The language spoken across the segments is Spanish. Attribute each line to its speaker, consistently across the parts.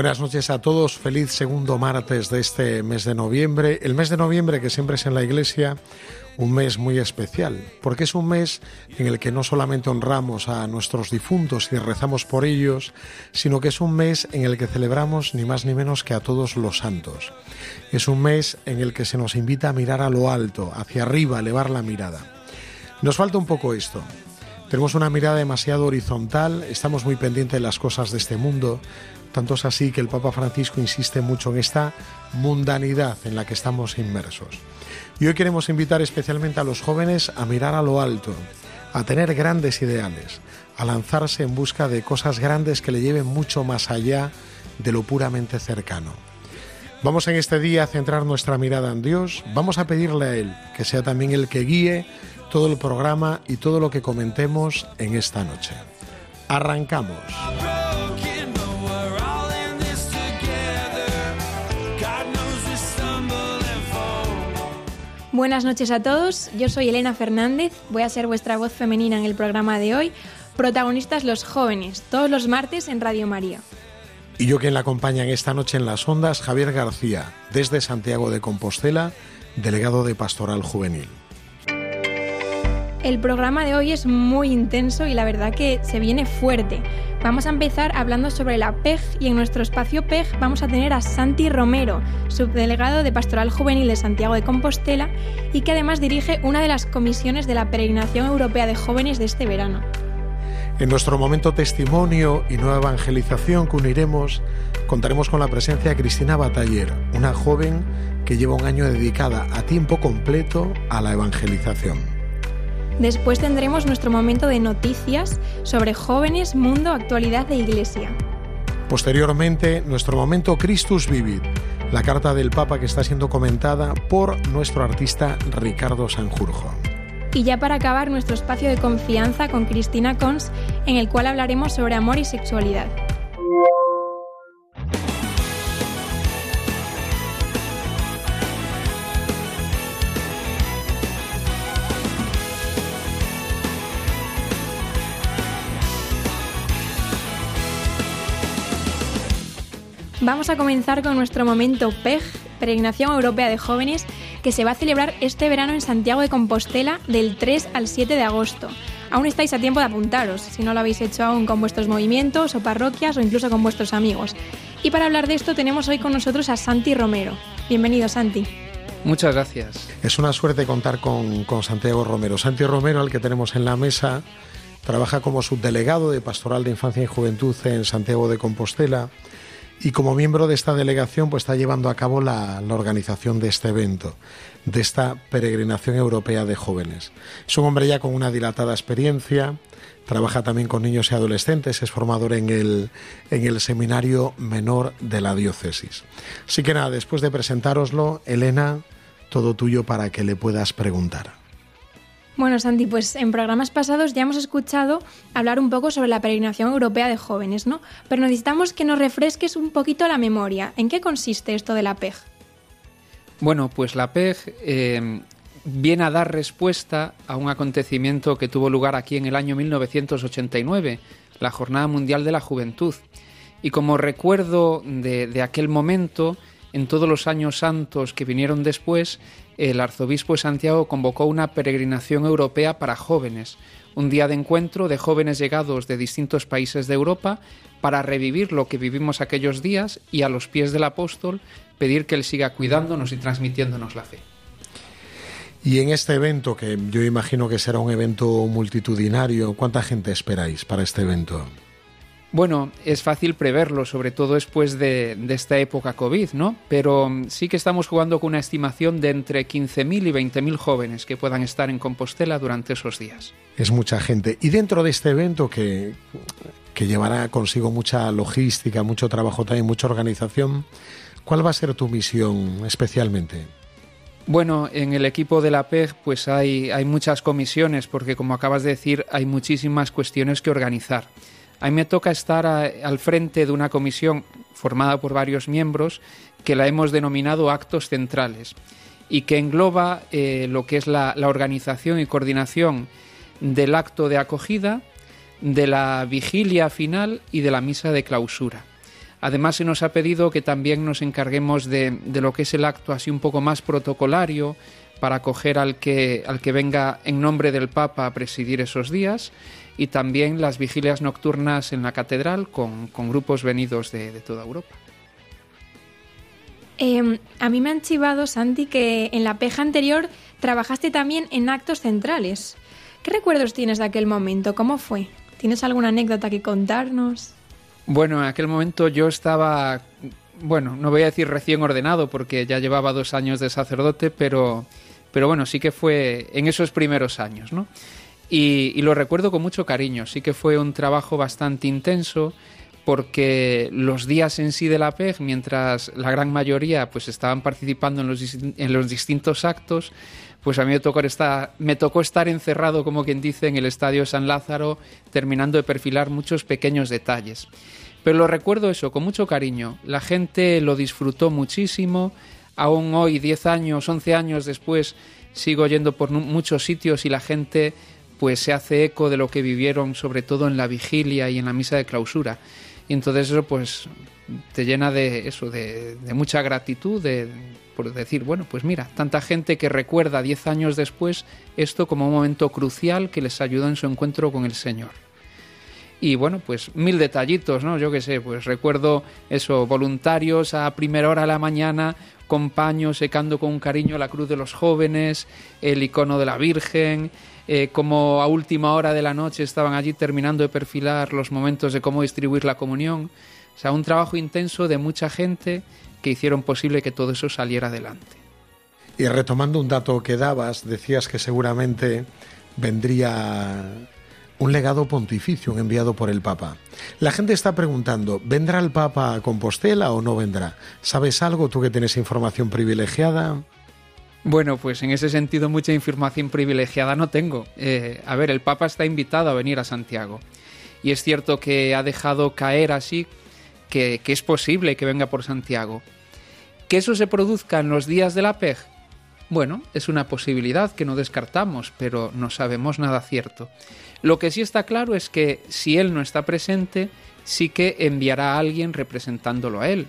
Speaker 1: Buenas noches a todos, feliz segundo martes de este mes de noviembre. El mes de noviembre que siempre es en la iglesia un mes muy especial, porque es un mes en el que no solamente honramos a nuestros difuntos y rezamos por ellos, sino que es un mes en el que celebramos ni más ni menos que a todos los santos. Es un mes en el que se nos invita a mirar a lo alto, hacia arriba, elevar la mirada. Nos falta un poco esto. Tenemos una mirada demasiado horizontal, estamos muy pendientes de las cosas de este mundo, tanto es así que el Papa Francisco insiste mucho en esta mundanidad en la que estamos inmersos. Y hoy queremos invitar especialmente a los jóvenes a mirar a lo alto, a tener grandes ideales, a lanzarse en busca de cosas grandes que le lleven mucho más allá de lo puramente cercano. Vamos en este día a centrar nuestra mirada en Dios, vamos a pedirle a Él que sea también el que guíe todo el programa y todo lo que comentemos en esta noche. Arrancamos.
Speaker 2: Buenas noches a todos, yo soy Elena Fernández, voy a ser vuestra voz femenina en el programa de hoy, protagonistas los jóvenes, todos los martes en Radio María.
Speaker 1: Y yo quien la acompaña en esta noche en las ondas, Javier García, desde Santiago de Compostela, delegado de Pastoral Juvenil.
Speaker 2: El programa de hoy es muy intenso y la verdad que se viene fuerte. Vamos a empezar hablando sobre la PEG y en nuestro espacio PEG vamos a tener a Santi Romero, subdelegado de Pastoral Juvenil de Santiago de Compostela y que además dirige una de las comisiones de la Peregrinación Europea de Jóvenes de este verano.
Speaker 1: En nuestro momento testimonio y nueva evangelización que uniremos, contaremos con la presencia de Cristina Bataller, una joven que lleva un año dedicada a tiempo completo a la evangelización.
Speaker 2: Después tendremos nuestro momento de noticias sobre jóvenes, mundo, actualidad de iglesia.
Speaker 1: Posteriormente, nuestro momento Christus Vivit, la carta del Papa que está siendo comentada por nuestro artista Ricardo Sanjurjo.
Speaker 2: Y ya para acabar nuestro espacio de confianza con Cristina Cons, en el cual hablaremos sobre amor y sexualidad. Vamos a comenzar con nuestro momento PEG, Peregrinación Europea de Jóvenes, que se va a celebrar este verano en Santiago de Compostela del 3 al 7 de agosto. Aún estáis a tiempo de apuntaros, si no lo habéis hecho aún con vuestros movimientos o parroquias o incluso con vuestros amigos. Y para hablar de esto tenemos hoy con nosotros a Santi Romero. Bienvenido, Santi.
Speaker 3: Muchas gracias.
Speaker 1: Es una suerte contar con, con Santiago Romero. Santi Romero, al que tenemos en la mesa, trabaja como subdelegado de Pastoral de Infancia y Juventud en Santiago de Compostela y como miembro de esta delegación pues está llevando a cabo la, organización de este evento, de esta peregrinación europea de jóvenes. Es un hombre ya con una dilatada experiencia, trabaja también con niños y adolescentes, es formador en el, en el seminario menor de la diócesis. Así que nada, después de presentároslo, Elena, todo tuyo para que le puedas preguntar.
Speaker 2: Bueno, Santi, pues en programas pasados ya hemos escuchado hablar un poco sobre la peregrinación europea de jóvenes, ¿no? Pero necesitamos que nos refresques un poquito la memoria. ¿En qué consiste esto de la PEG?
Speaker 3: Bueno, pues la PEG eh, viene a dar respuesta a un acontecimiento que tuvo lugar aquí en el año 1989, la Jornada Mundial de la Juventud. Y como recuerdo de, de aquel momento, en todos los años santos que vinieron después, el arzobispo de Santiago convocó una peregrinación europea para jóvenes, un día de encuentro de jóvenes llegados de distintos países de Europa para revivir lo que vivimos aquellos días y a los pies del apóstol pedir que él siga cuidándonos y transmitiéndonos la fe.
Speaker 1: Y en este evento, que yo imagino que será un evento multitudinario, ¿cuánta gente esperáis para este evento?
Speaker 3: Bueno, es fácil preverlo, sobre todo después de, de, esta época COVID, ¿no? Pero mm, sí que estamos jugando con una estimación de entre 15.000 y 20.000 jóvenes que puedan estar en Compostela durante esos días.
Speaker 1: Es mucha gente. Y dentro de este evento que, que llevará consigo mucha logística, mucho trabajo también, mucha organización, ¿cuál va a ser tu misión especialmente?
Speaker 3: Bueno, en el equipo de la PEG pues hay, hay muchas comisiones porque como acabas de decir hay muchísimas cuestiones que organizar. A mí me toca estar al frente de una comisión formada por varios miembros que la hemos denominado actos centrales y que engloba eh, lo que es la, la organización y coordinación del acto de acogida, de la vigilia final y de la misa de clausura. Además se nos ha pedido que también nos encarguemos de, de, lo que es el acto así un poco más protocolario para acoger al que, al que venga en nombre del Papa a presidir esos días y también las vigilias nocturnas en la catedral con, con grupos venidos de, de toda Europa.
Speaker 2: Eh, a mí me han chivado, Santi, que en la peja anterior trabajaste también en actos centrales. ¿Qué recuerdos tienes de aquel momento? ¿Cómo fue? ¿Tienes alguna anécdota que contarnos?
Speaker 3: Bueno, en aquel momento yo estaba, bueno, no voy a decir recién ordenado porque ya llevaba dos años de sacerdote, pero, pero bueno, sí que fue en esos primeros años, ¿no? Y, y lo recuerdo con mucho cariño, sí que fue un trabajo bastante intenso porque los días en sí de la PEG, mientras la gran mayoría pues estaban participando en los, en los distintos actos, pues a mí me tocó, estar, me tocó estar encerrado, como quien dice, en el Estadio San Lázaro, terminando de perfilar muchos pequeños detalles. Pero lo recuerdo eso, con mucho cariño. La gente lo disfrutó muchísimo. Aún hoy, 10 años, 11 años después, sigo yendo por muchos sitios y la gente pues se hace eco de lo que vivieron, sobre todo en la vigilia y en la misa de clausura. Y entonces eso pues te llena de eso, de, de mucha gratitud, de, por decir, bueno, pues mira, tanta gente que recuerda 10 años después esto como un momento crucial que les ayudó en su encuentro con el Señor. Y bueno, pues mil detallitos, ¿no? Yo qué sé, pues recuerdo eso, voluntarios a primera hora de la mañana, con paños secando con cariño la cruz de los jóvenes, el icono de la Virgen, eh, como a última hora de la noche estaban allí terminando de perfilar los momentos de cómo distribuir la comunión. O sea, un trabajo intenso de mucha gente que hicieron posible que todo eso saliera adelante.
Speaker 1: Y retomando un dato que dabas, decías que seguramente vendría un legado pontificio enviado por el Papa. La gente está preguntando, ¿vendrá el Papa a Compostela o no vendrá? ¿Sabes algo tú que tienes información privilegiada?
Speaker 3: Bueno, pues en ese sentido mucha información privilegiada no tengo. Eh, a ver, el Papa está invitado a venir a Santiago. Y es cierto que ha dejado caer así que, es posible que venga por Santiago. Que eso se produzca en los días de la PEG, bueno, es una posibilidad que no descartamos, pero no sabemos nada cierto. Lo que sí está claro es que si él no está presente, sí que enviará a alguien representándolo a él.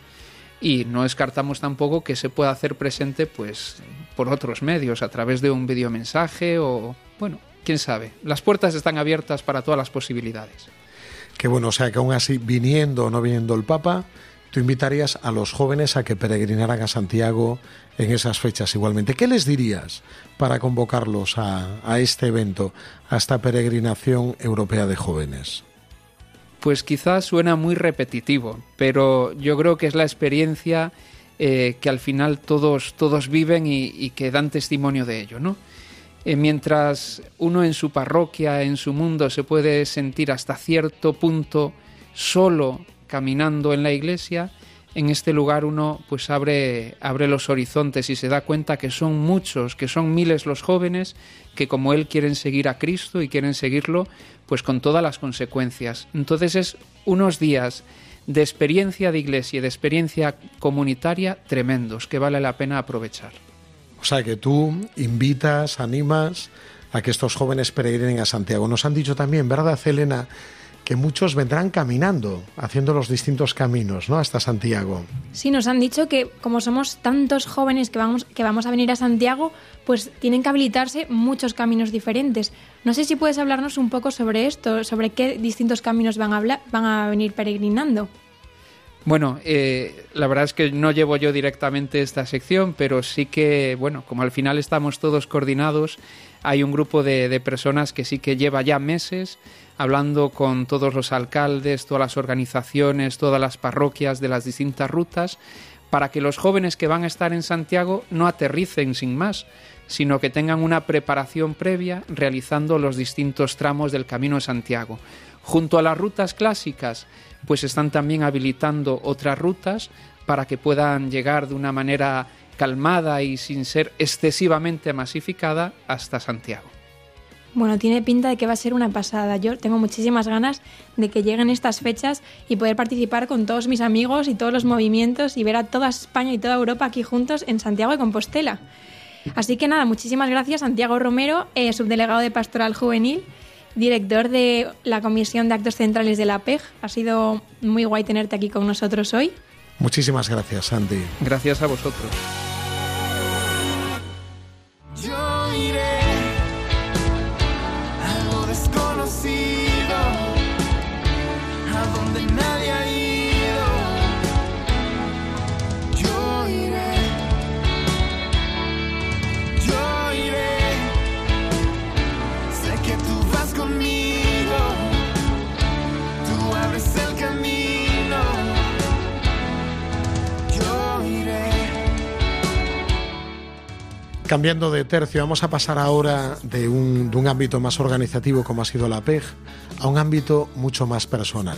Speaker 3: Y no descartamos tampoco que se pueda hacer presente pues por otros medios, a través de un videomensaje o bueno, quién sabe. Las puertas están abiertas para todas las posibilidades.
Speaker 1: Qué bueno, o sea que aún así, viniendo o no viniendo el Papa, tú invitarías a los jóvenes a que peregrinaran a Santiago en esas fechas igualmente. ¿Qué les dirías para convocarlos a, a, este evento, a esta peregrinación europea de jóvenes?
Speaker 3: Pues quizás suena muy repetitivo, pero yo creo que es la experiencia eh, que al final todos, todos viven y, que dan testimonio de ello, ¿no? Eh, mientras uno en su parroquia, en su mundo, se puede sentir hasta cierto punto solo caminando en la iglesia, en este lugar uno pues abre, abre los horizontes y se da cuenta que son muchos, que son miles los jóvenes que como él quieren seguir a Cristo y quieren seguirlo pues con todas las consecuencias. Entonces es unos días de experiencia de iglesia y de experiencia comunitaria tremendos que vale la pena aprovechar.
Speaker 1: O sea que tú invitas, animas a que estos jóvenes peregrinen a Santiago. Nos han dicho también, ¿verdad, Elena? Que muchos vendrán caminando, haciendo los distintos caminos, ¿no? Hasta Santiago.
Speaker 2: Sí, nos han dicho que como somos tantos jóvenes que vamos, que vamos a venir a Santiago, pues tienen que habilitarse muchos caminos diferentes. No sé si puedes hablarnos un poco sobre esto, sobre qué distintos caminos van a, hablar, van a venir peregrinando.
Speaker 3: Bueno, eh, la verdad es que no llevo yo directamente esta sección, pero sí que, bueno, como al final estamos todos coordinados, hay un grupo de, de personas que sí que lleva ya meses hablando con todos los alcaldes, todas las organizaciones, todas las parroquias de las distintas rutas, para que los jóvenes que van a estar en Santiago no aterricen sin más, sino que tengan una preparación previa realizando los distintos tramos del Camino de Santiago. Junto a las rutas clásicas, pues están también habilitando otras rutas para que puedan llegar de una manera calmada y sin ser excesivamente masificada hasta Santiago.
Speaker 2: Bueno, tiene pinta de que va a ser una pasada. Yo tengo muchísimas ganas de que lleguen estas fechas y poder participar con todos mis amigos y todos los movimientos y ver a toda España y toda Europa aquí juntos en Santiago de Compostela. Así que nada, muchísimas gracias Santiago Romero, eh, subdelegado de Pastoral Juvenil, director de la Comisión de Actos Centrales de la PEG. Ha sido muy guay tenerte aquí con nosotros hoy.
Speaker 1: Muchísimas gracias, Sandy.
Speaker 3: Gracias a vosotros.
Speaker 1: Cambiando de tercio, vamos a pasar ahora de un, de un ámbito más organizativo como ha sido la PEG a un ámbito mucho más personal.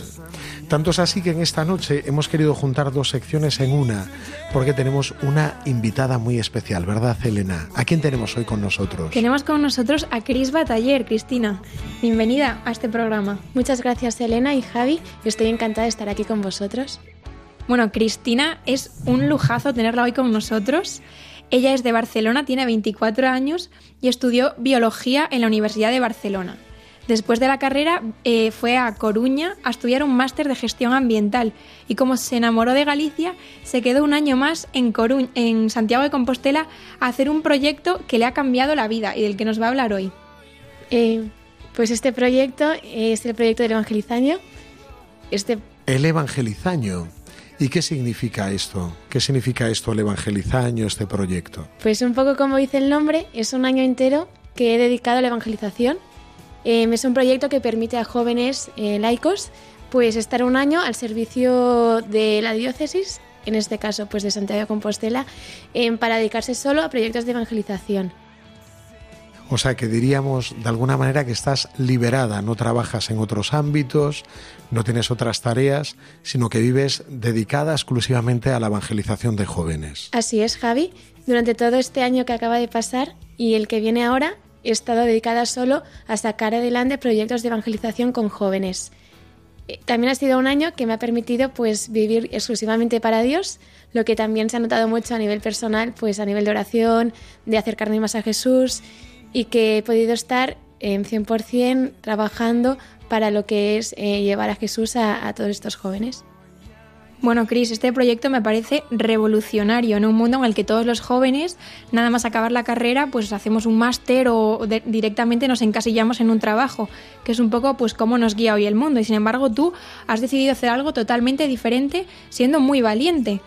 Speaker 1: Tanto es así que en esta noche hemos querido juntar dos secciones en una, porque tenemos una invitada muy especial, ¿verdad, Elena? ¿A quién tenemos hoy con nosotros?
Speaker 2: Tenemos con nosotros a Cris Bataller. Cristina, bienvenida a este programa.
Speaker 4: Muchas gracias Elena y Javi, estoy encantada de estar aquí con vosotros.
Speaker 2: Bueno, Cristina, es un lujazo tenerla hoy con nosotros. Ella es de Barcelona, tiene 24 años y estudió biología en la Universidad de Barcelona. Después de la carrera eh, fue a Coruña a estudiar un máster de gestión ambiental y como se enamoró de Galicia, se quedó un año más en, Coruñ- en Santiago de Compostela a hacer un proyecto que le ha cambiado la vida y del que nos va a hablar hoy.
Speaker 4: Eh, pues este proyecto es el proyecto del Evangelizaño. Este,
Speaker 1: El evangelizaño. ¿Y qué significa esto? ¿Qué significa esto, el evangelizaño, este proyecto?
Speaker 4: pues un poco como dice el nombre, es un año entero que he dedicado a la evangelización. Eh, es un proyecto que permite a jóvenes eh, laicos pues estar un año al servicio de la diócesis, en este caso pues de Santiago de Compostela, eh, para dedicarse solo a proyectos de evangelización.
Speaker 1: O sea, que diríamos de alguna manera que estás liberada, no trabajas en otros ámbitos, no tienes otras tareas, sino que vives dedicada exclusivamente a la evangelización de jóvenes.
Speaker 4: Así es, Javi. Durante todo este año que acaba de pasar y el que viene ahora, he estado dedicada solo a sacar adelante proyectos de evangelización con jóvenes. Eh, También ha sido un año que me ha permitido pues vivir exclusivamente para Dios, lo que también se ha notado mucho a nivel personal, pues a nivel de oración, de acercarme más a Jesús y que he podido estar en 100% trabajando para lo que es eh, llevar a Jesús a, todos estos jóvenes.
Speaker 2: Bueno, Cris, este proyecto me parece revolucionario en un mundo en el que todos los jóvenes, nada más acabar la carrera, pues hacemos un máster o directamente nos encasillamos en un trabajo, que es un poco pues cómo nos guía hoy el mundo. Y sin embargo, tú has decidido hacer algo totalmente diferente, siendo muy valiente.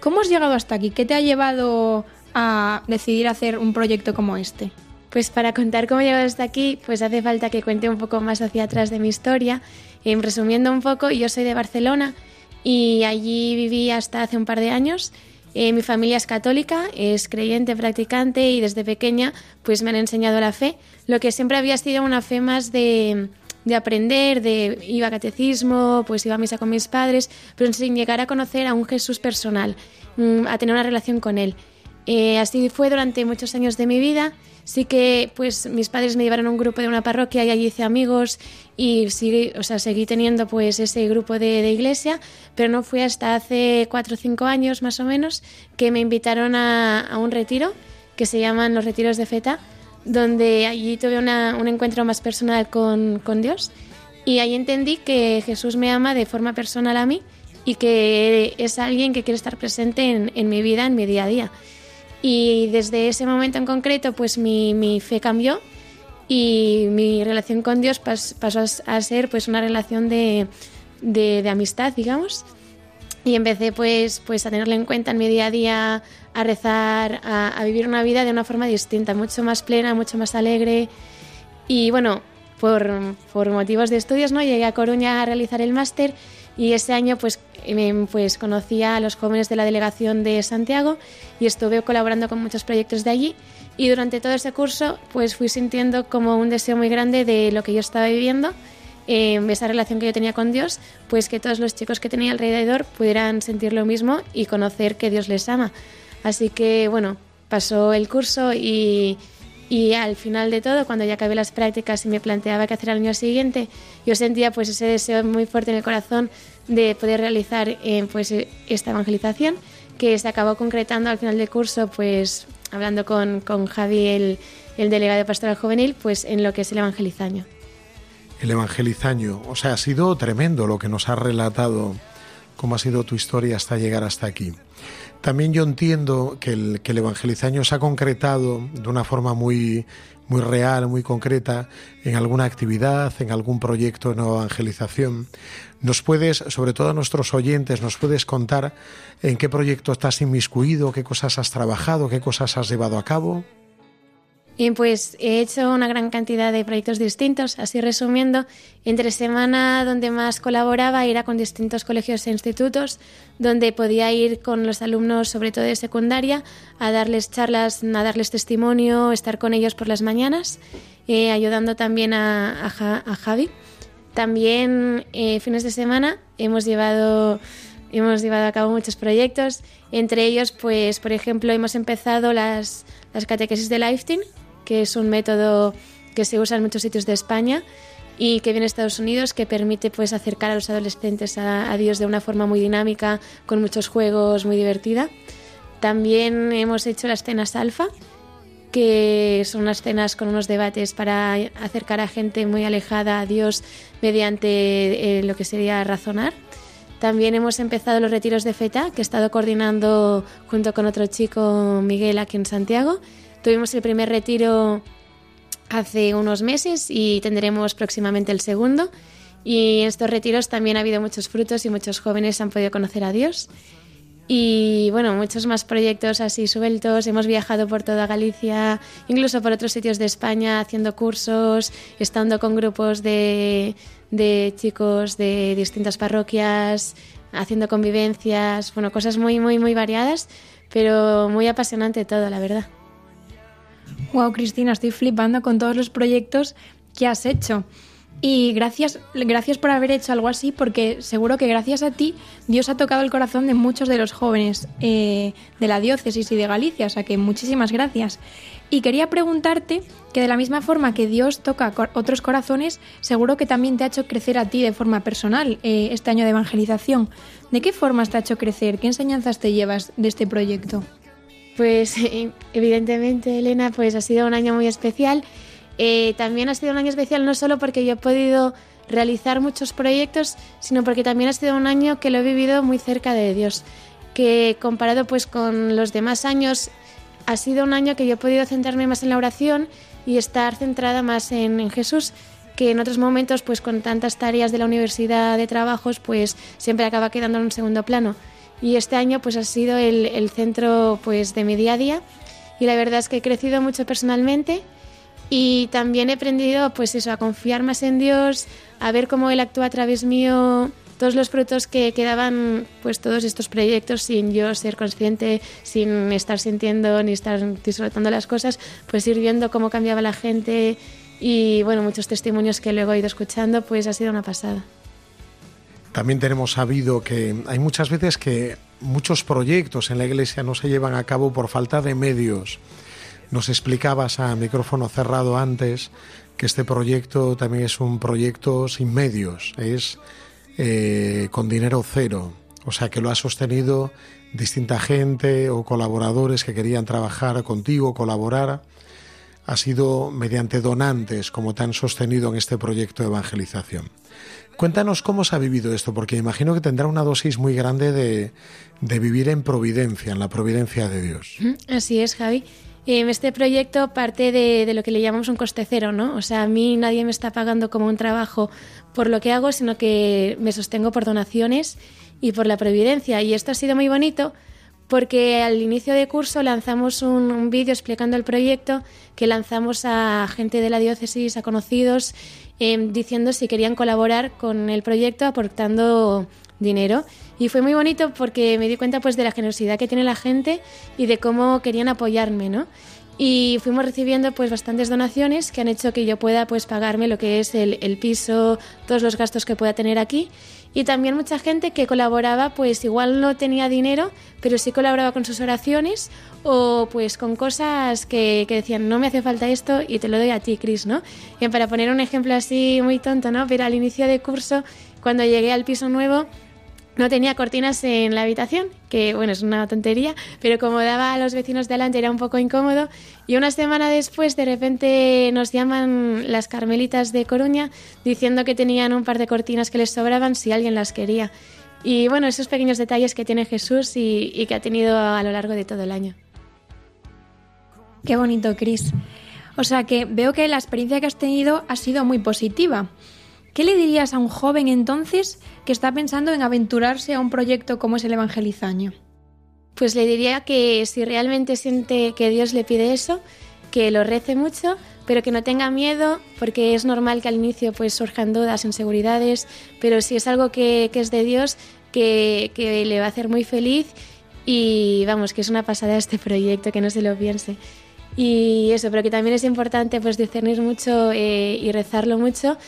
Speaker 2: ¿Cómo has llegado hasta aquí? ¿Qué te ha llevado a decidir hacer un proyecto como este?
Speaker 4: Pues para contar cómo he llegado hasta aquí, pues hace falta que cuente un poco más hacia atrás de mi historia. Em, resumiendo un poco, yo soy de Barcelona y allí viví hasta hace un par de años. Eh, mi familia es católica, es creyente, practicante y desde pequeña pues me han enseñado la fe, lo que siempre había sido una fe más de, de aprender, de iba a catecismo, pues iba a misa con mis padres, pero sin llegar a conocer a un Jesús personal, mm, a tener una relación con él. Eh, así fue durante muchos años de mi vida. Sí que pues mis padres me llevaron a un grupo de una parroquia y allí hice amigos y seguí, o sea, seguí teniendo pues ese grupo de, iglesia, pero no fue hasta hace cuatro o cinco años más o menos que me invitaron a, un retiro que se llaman los retiros de Feta, donde allí tuve un encuentro más personal con, Dios y ahí entendí que Jesús me ama de forma personal a mí y que es alguien que quiere estar presente en, en mi vida, en mi día a día. Y desde ese momento en concreto, pues mi, mi fe cambió y mi relación con Dios pas- pasó a ser pues una relación de, de- de amistad, digamos. y empecé pues, pues a tenerlo en cuenta en mi día a día, a rezar, a, a vivir una vida de una forma distinta, mucho más plena, mucho más alegre. Y bueno, por, por motivos de estudios, ¿no? Llegué a Coruña a realizar el máster y ese año pues, em, pues conocí a los jóvenes de la delegación de Santiago y estuve colaborando con muchos proyectos de allí y durante todo ese curso pues fui sintiendo como un deseo muy grande de lo que yo estaba viviendo, eh, esa relación que yo tenía con Dios, pues que todos los chicos que tenía alrededor pudieran sentir lo mismo y conocer que Dios les ama. Así que bueno, pasó el curso y, y al final de todo, cuando ya acabé las prácticas y me planteaba qué hacer al año siguiente, yo sentía pues ese deseo muy fuerte en el corazón de poder realizar eh, pues esta evangelización que se acabó concretando al final del curso pues hablando con, con Javi, el, el delegado de pastoral juvenil, pues en lo que es el evangelizaño.
Speaker 1: El evangelizaño, o sea, ha sido tremendo lo que nos has relatado, cómo ha sido tu historia hasta llegar hasta aquí. También yo entiendo que el, que el evangelizaño se ha concretado de una forma muy, muy real, muy concreta, en alguna actividad, en algún proyecto de evangelización. ¿Nos puedes, sobre todo a nuestros oyentes, nos puedes contar en qué proyecto estás inmiscuido, qué cosas has trabajado, qué cosas has llevado a cabo?
Speaker 4: Y pues he hecho una gran cantidad de proyectos distintos, así resumiendo, entre semana donde más colaboraba era con distintos colegios e institutos, donde podía ir con los alumnos, sobre todo de secundaria, a darles charlas, a darles testimonio, estar con ellos por las mañanas, eh, ayudando también a, a, a Javi. También eh, fines de semana hemos llevado hemos llevado a cabo muchos proyectos, entre ellos, pues, por ejemplo, hemos empezado las, las catequesis de Lifetime, que es un método que se usa en muchos sitios de España y que viene de Estados Unidos, que permite pues acercar a los adolescentes a, Dios de una forma muy dinámica, con muchos juegos, muy divertida. También hemos hecho las cenas alfa, que son unas cenas con unos debates para acercar a gente muy alejada a Dios mediante eh, lo que sería razonar. También hemos empezado los retiros de FETA, que he estado coordinando junto con otro chico, Miguel, aquí en Santiago. Tuvimos el primer retiro hace unos meses y tendremos próximamente el segundo. Y en estos retiros también ha habido muchos frutos y muchos jóvenes han podido conocer a Dios. Y bueno, muchos más proyectos así sueltos. Hemos viajado por toda Galicia, incluso por otros sitios de España, haciendo cursos, estando con grupos de, de chicos de distintas parroquias, haciendo convivencias, bueno, cosas muy, muy, muy variadas, pero muy apasionante todo, la verdad.
Speaker 2: Wow, Cristina, estoy flipando con todos los proyectos que has hecho. Y gracias, gracias por haber hecho algo así, porque seguro que gracias a ti Dios ha tocado el corazón de muchos de los jóvenes eh, de la diócesis y de Galicia, o sea que muchísimas gracias. Y quería preguntarte que de la misma forma que Dios toca otros corazones, seguro que también te ha hecho crecer a ti de forma personal eh, este año de evangelización. ¿De qué formas te ha hecho crecer? ¿Qué enseñanzas te llevas de este proyecto?
Speaker 4: Pues evidentemente, Elena, pues ha sido un año muy especial. Eh, también ha sido un año especial no solo porque yo he podido realizar muchos proyectos, sino porque también ha sido un año que lo he vivido muy cerca de Dios, que comparado pues con los demás años ha sido un año que yo he podido centrarme más en la oración y estar centrada más en, en Jesús que en otros momentos pues con tantas tareas de la universidad de trabajos pues siempre acaba quedando en un segundo plano y este año pues ha sido el, centro pues de mi día a día. Y la verdad es que he crecido mucho personalmente y también he aprendido pues eso a confiar más en Dios a ver cómo él actúa a través mío todos los frutos que quedaban pues todos estos proyectos sin yo ser consciente sin estar sintiendo ni estar disfrutando las cosas pues ir viendo cómo cambiaba la gente. Y bueno muchos testimonios que luego he ido escuchando pues ha sido una pasada
Speaker 1: También tenemos sabido que hay muchas veces que muchos proyectos en la iglesia no se llevan a cabo por falta de medios. Nos explicabas a micrófono cerrado antes que este proyecto también es un proyecto sin medios, es eh, con dinero cero. O sea que lo ha sostenido distinta gente o colaboradores que querían trabajar contigo, colaborar. Ha sido mediante donantes como te han sostenido en este proyecto de evangelización. Cuéntanos cómo se ha vivido esto, porque imagino que tendrá una dosis muy grande de, vivir en providencia, en la providencia de Dios.
Speaker 4: Así es, Javi. eh, este proyecto parte de, de lo que le llamamos un coste cero, ¿no? O sea, a mí nadie me está pagando como un trabajo por lo que hago, sino que me sostengo por donaciones y por la previdencia. Y esto ha sido muy bonito porque al inicio de curso lanzamos un, un vídeo explicando el proyecto que lanzamos a gente de la diócesis, a conocidos, eh, diciendo si querían colaborar con el proyecto aportando dinero. Y fue muy bonito porque me di cuenta pues de la generosidad que tiene la gente y de cómo querían apoyarme, ¿no? Y fuimos recibiendo pues bastantes donaciones que han hecho que yo pueda pues pagarme lo que es el piso, todos los gastos que pueda tener aquí y también mucha gente que colaboraba, pues igual no tenía dinero, pero sí colaboraba con sus oraciones o pues con cosas que, que decían, no me hace falta esto y te lo doy a ti, Cris, ¿no? Y para poner un ejemplo así muy tonto, ¿no? Pero al inicio de curso, cuando llegué al piso nuevo, no tenía cortinas en la habitación, que bueno, es una tontería, pero como daba a los vecinos de delante era un poco incómodo. Y una semana después, de repente, nos llaman las carmelitas de Coruña diciendo que tenían un par de cortinas que les sobraban si alguien las quería. Y bueno, esos pequeños detalles que tiene Jesús y, y que ha tenido a lo largo de todo el año.
Speaker 2: Qué bonito, Cris. O sea que veo que la experiencia que has tenido ha sido muy positiva. ¿Qué le dirías a un joven entonces que está pensando en aventurarse a un proyecto como es el Evangelizaño?
Speaker 4: Pues le diría que si realmente siente que Dios le pide eso, que lo rece mucho, pero que no tenga miedo, porque es normal que al inicio pues surjan dudas, inseguridades, pero si es algo que, que es de Dios, que, que le va a hacer muy feliz y vamos, que es una pasada este proyecto, que no se lo piense. Y eso, pero que también es importante pues discernir mucho eh, y rezarlo mucho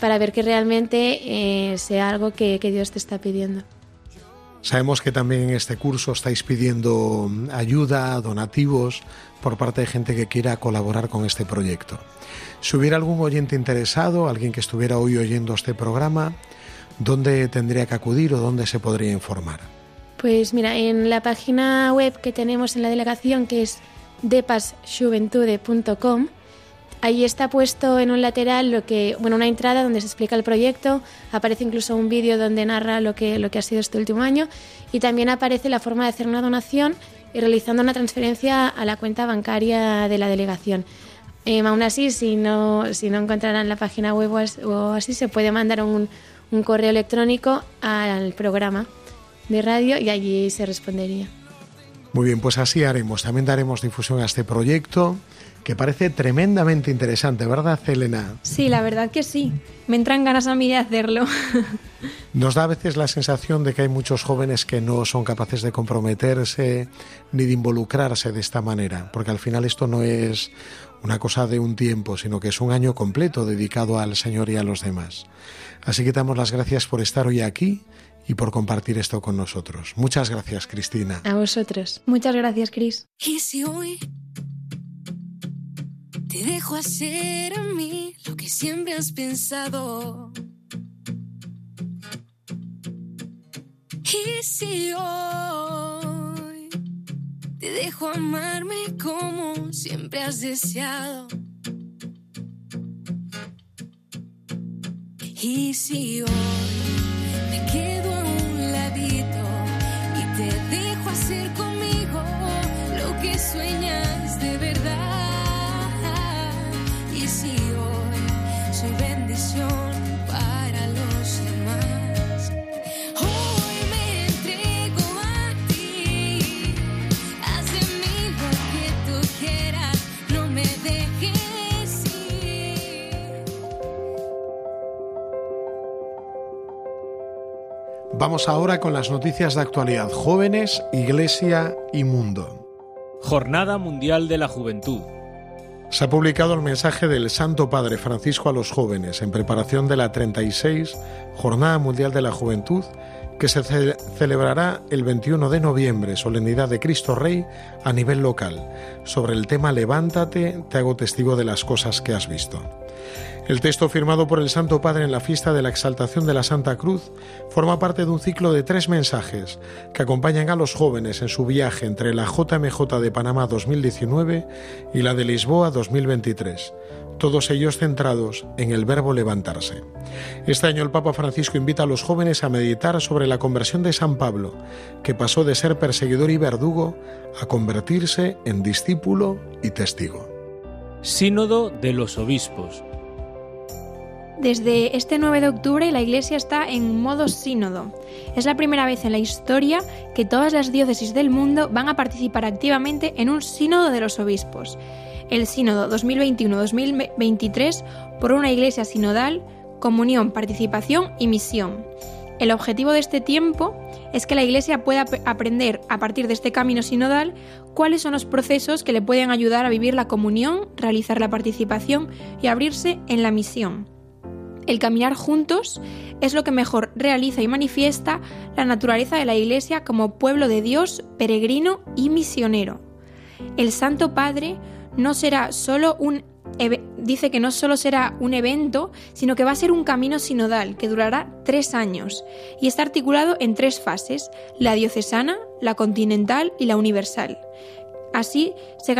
Speaker 4: para ver que realmente eh, sea algo que, que Dios te está pidiendo.
Speaker 1: Sabemos que también en este curso estáis pidiendo ayuda, donativos por parte de gente que quiera colaborar con este proyecto. Si hubiera algún oyente interesado, alguien que estuviera hoy oyendo este programa, ¿dónde tendría que acudir o dónde se podría informar?
Speaker 4: Pues mira, en la página web que tenemos en la delegación, que es depasjuventude.com, ahí está puesto en un lateral lo que, bueno, una entrada donde se explica el proyecto, aparece incluso un vídeo donde narra lo que, lo que ha sido este último año y también aparece la forma de hacer una donación y realizando una transferencia a la cuenta bancaria de la delegación. Eh, aún así, si no, si no encontrarán la página web o as- o así, se puede mandar un, un correo electrónico al programa de radio y allí se respondería.
Speaker 1: Muy bien, pues así haremos. También daremos difusión a este proyecto que parece tremendamente interesante, ¿verdad, Elena?
Speaker 2: Sí, la verdad que sí. Me entran ganas a mí de hacerlo.
Speaker 1: Nos da a veces la sensación de que hay muchos jóvenes que no son capaces de comprometerse ni de involucrarse de esta manera, porque al final esto no es una cosa de un tiempo, sino que es un año completo dedicado al Señor y a los demás. Así que damos las gracias por estar hoy aquí y por compartir esto con nosotros. Muchas gracias, Cristina.
Speaker 4: A vosotros.
Speaker 2: Muchas gracias, Cris.
Speaker 5: Y si hoy te dejo hacer a mí lo que siempre has pensado. Y si hoy te dejo amarme como siempre has deseado. Y si hoy me quedo a un ladito y te dejo hacer conmigo lo que sueñas de verdad. Y si hoy soy bendición para los demás, hoy me entrego a ti. Haz de mí lo que tú quieras, no me dejes ir.
Speaker 1: Vamos ahora con las noticias de actualidad. Jóvenes, Iglesia y Mundo.
Speaker 6: Jornada Mundial de la Juventud.
Speaker 1: Se ha publicado el mensaje del Santo Padre Francisco a los jóvenes en preparación de la 36 Jornada Mundial de la Juventud que se ce- celebrará el 21 de noviembre, solemnidad de Cristo Rey a nivel local, sobre el tema Levántate, te hago testigo de las cosas que has visto. El texto firmado por el Santo Padre en la fiesta de la exaltación de la Santa Cruz forma parte de un ciclo de tres mensajes que acompañan a los jóvenes en su viaje entre la JMJ de Panamá 2019 y la de Lisboa 2023, todos ellos centrados en el verbo levantarse. Este año el Papa Francisco invita a los jóvenes a meditar sobre la conversión de San Pablo, que pasó de ser perseguidor y verdugo a convertirse en discípulo y testigo.
Speaker 6: Sínodo de los Obispos.
Speaker 2: Desde este 9 de octubre la Iglesia está en modo sínodo. Es la primera vez en la historia que todas las diócesis del mundo van a participar activamente en un sínodo de los obispos. El sínodo 2021-2023 por una Iglesia sinodal, comunión, participación y misión. El objetivo de este tiempo es que la Iglesia pueda aprender a partir de este camino sinodal cuáles son los procesos que le pueden ayudar a vivir la comunión, realizar la participación y abrirse en la misión. El caminar juntos es lo que mejor realiza y manifiesta la naturaleza de la Iglesia como pueblo de Dios, peregrino y misionero. El Santo Padre no será solo un dice que no solo será un evento, sino que va a ser un camino sinodal que durará tres años y está articulado en tres fases, la diocesana, la continental y la universal. Así se,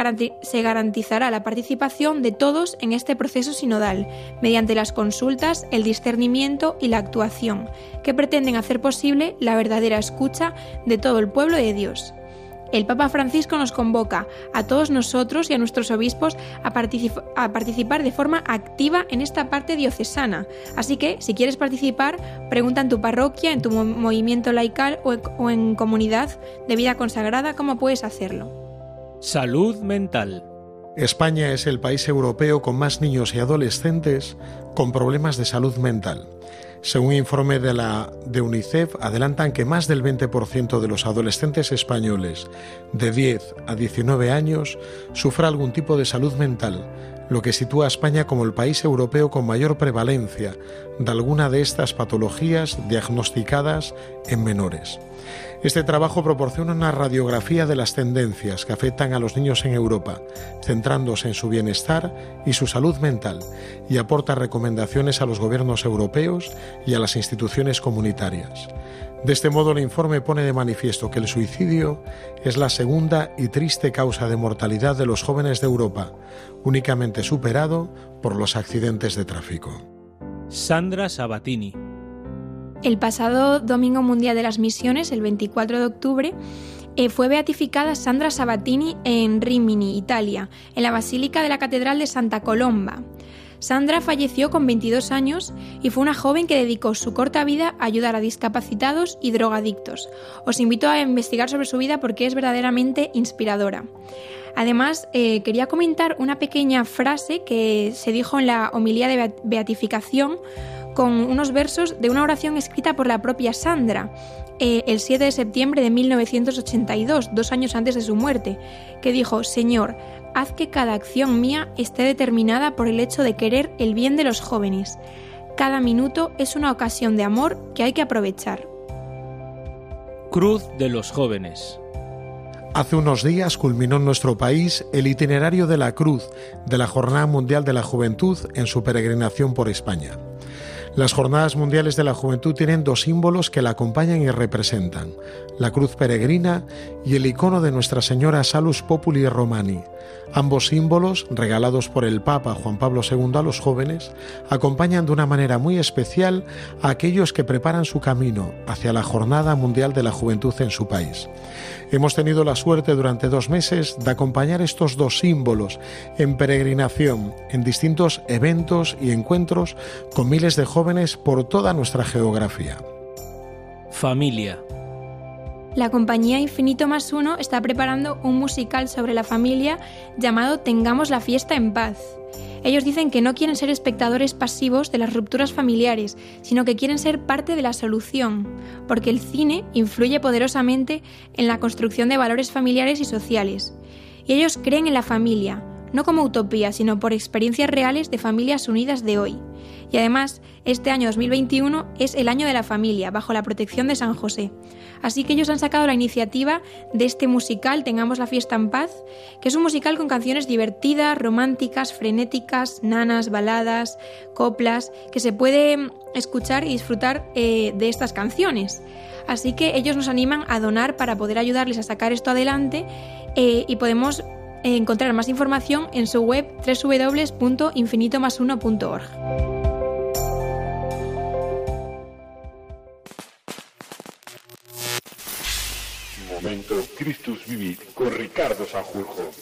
Speaker 2: garantizará la participación de todos en este proceso sinodal, mediante las consultas, el discernimiento y la actuación, que pretenden hacer posible la verdadera escucha de todo el pueblo de Dios. El Papa Francisco nos convoca a todos nosotros y a nuestros obispos a, participar de forma activa en esta parte diocesana. Así que, si quieres participar, pregunta en tu parroquia, en tu movimiento laical o en comunidad de vida consagrada cómo puedes hacerlo.
Speaker 6: Salud mental.
Speaker 1: España es el país europeo con más niños y adolescentes con problemas de salud mental. Según un informe de la de UNICEF, adelantan que más del 20% de los adolescentes españoles de 10 a 19 años sufra algún tipo de salud mental, lo que sitúa a España como el país europeo con mayor prevalencia de alguna de estas patologías diagnosticadas en menores. Este trabajo proporciona una radiografía de las tendencias que afectan a los niños en Europa, centrándose en su bienestar y su salud mental, y aporta recomendaciones a los gobiernos europeos y a las instituciones comunitarias. De este modo, el informe pone de manifiesto que el suicidio es la segunda y triste causa de mortalidad de los jóvenes de Europa, únicamente superado por los accidentes de tráfico.
Speaker 6: Sandra Sabatini
Speaker 2: el pasado Domingo Mundial de las Misiones, el 24 de octubre, eh, fue beatificada Sandra Sabatini en Rimini, Italia, en la Basílica de la Catedral de Santa Colomba. Sandra falleció con 22 años y fue una joven que dedicó su corta vida a ayudar a discapacitados y drogadictos. Os invito a investigar sobre su vida porque es verdaderamente inspiradora. Además, eh, quería comentar una pequeña frase que se dijo en la homilía de beatificación con unos versos de una oración escrita por la propia Sandra eh, el 7 de septiembre de 1982, dos años antes de su muerte, que dijo, Señor, haz que cada acción mía esté determinada por el hecho de querer el bien de los jóvenes. Cada minuto es una ocasión de amor que hay que aprovechar.
Speaker 6: Cruz de los jóvenes.
Speaker 1: Hace unos días culminó en nuestro país el itinerario de la Cruz de la Jornada Mundial de la Juventud en su peregrinación por España. Las Jornadas Mundiales de la Juventud tienen dos símbolos que la acompañan y representan, la cruz peregrina y el icono de Nuestra Señora Salus Populi Romani. Ambos símbolos, regalados por el Papa Juan Pablo II a los jóvenes, acompañan de una manera muy especial a aquellos que preparan su camino hacia la Jornada Mundial de la Juventud en su país. Hemos tenido la suerte durante dos meses de acompañar estos dos símbolos en peregrinación en distintos eventos y encuentros con miles de jóvenes por toda nuestra geografía.
Speaker 6: Familia.
Speaker 2: La compañía Infinito más Uno está preparando un musical sobre la familia llamado Tengamos la fiesta en paz. Ellos dicen que no quieren ser espectadores pasivos de las rupturas familiares, sino que quieren ser parte de la solución, porque el cine influye poderosamente en la construcción de valores familiares y sociales. Y ellos creen en la familia, no como utopía, sino por experiencias reales de familias unidas de hoy. Y además, este año 2021 es el año de la familia, bajo la protección de San José. Así que ellos han sacado la iniciativa de este musical Tengamos la fiesta en paz, que es un musical con canciones divertidas, románticas, frenéticas, nanas, baladas, coplas, que se puede escuchar y disfrutar eh, de estas canciones. Así que ellos nos animan a donar para poder ayudarles a sacar esto adelante eh, y podemos encontrar más información en su web www.infinitomas1.org.
Speaker 7: Momento Christus Vivit con Ricardo Sanjurjo.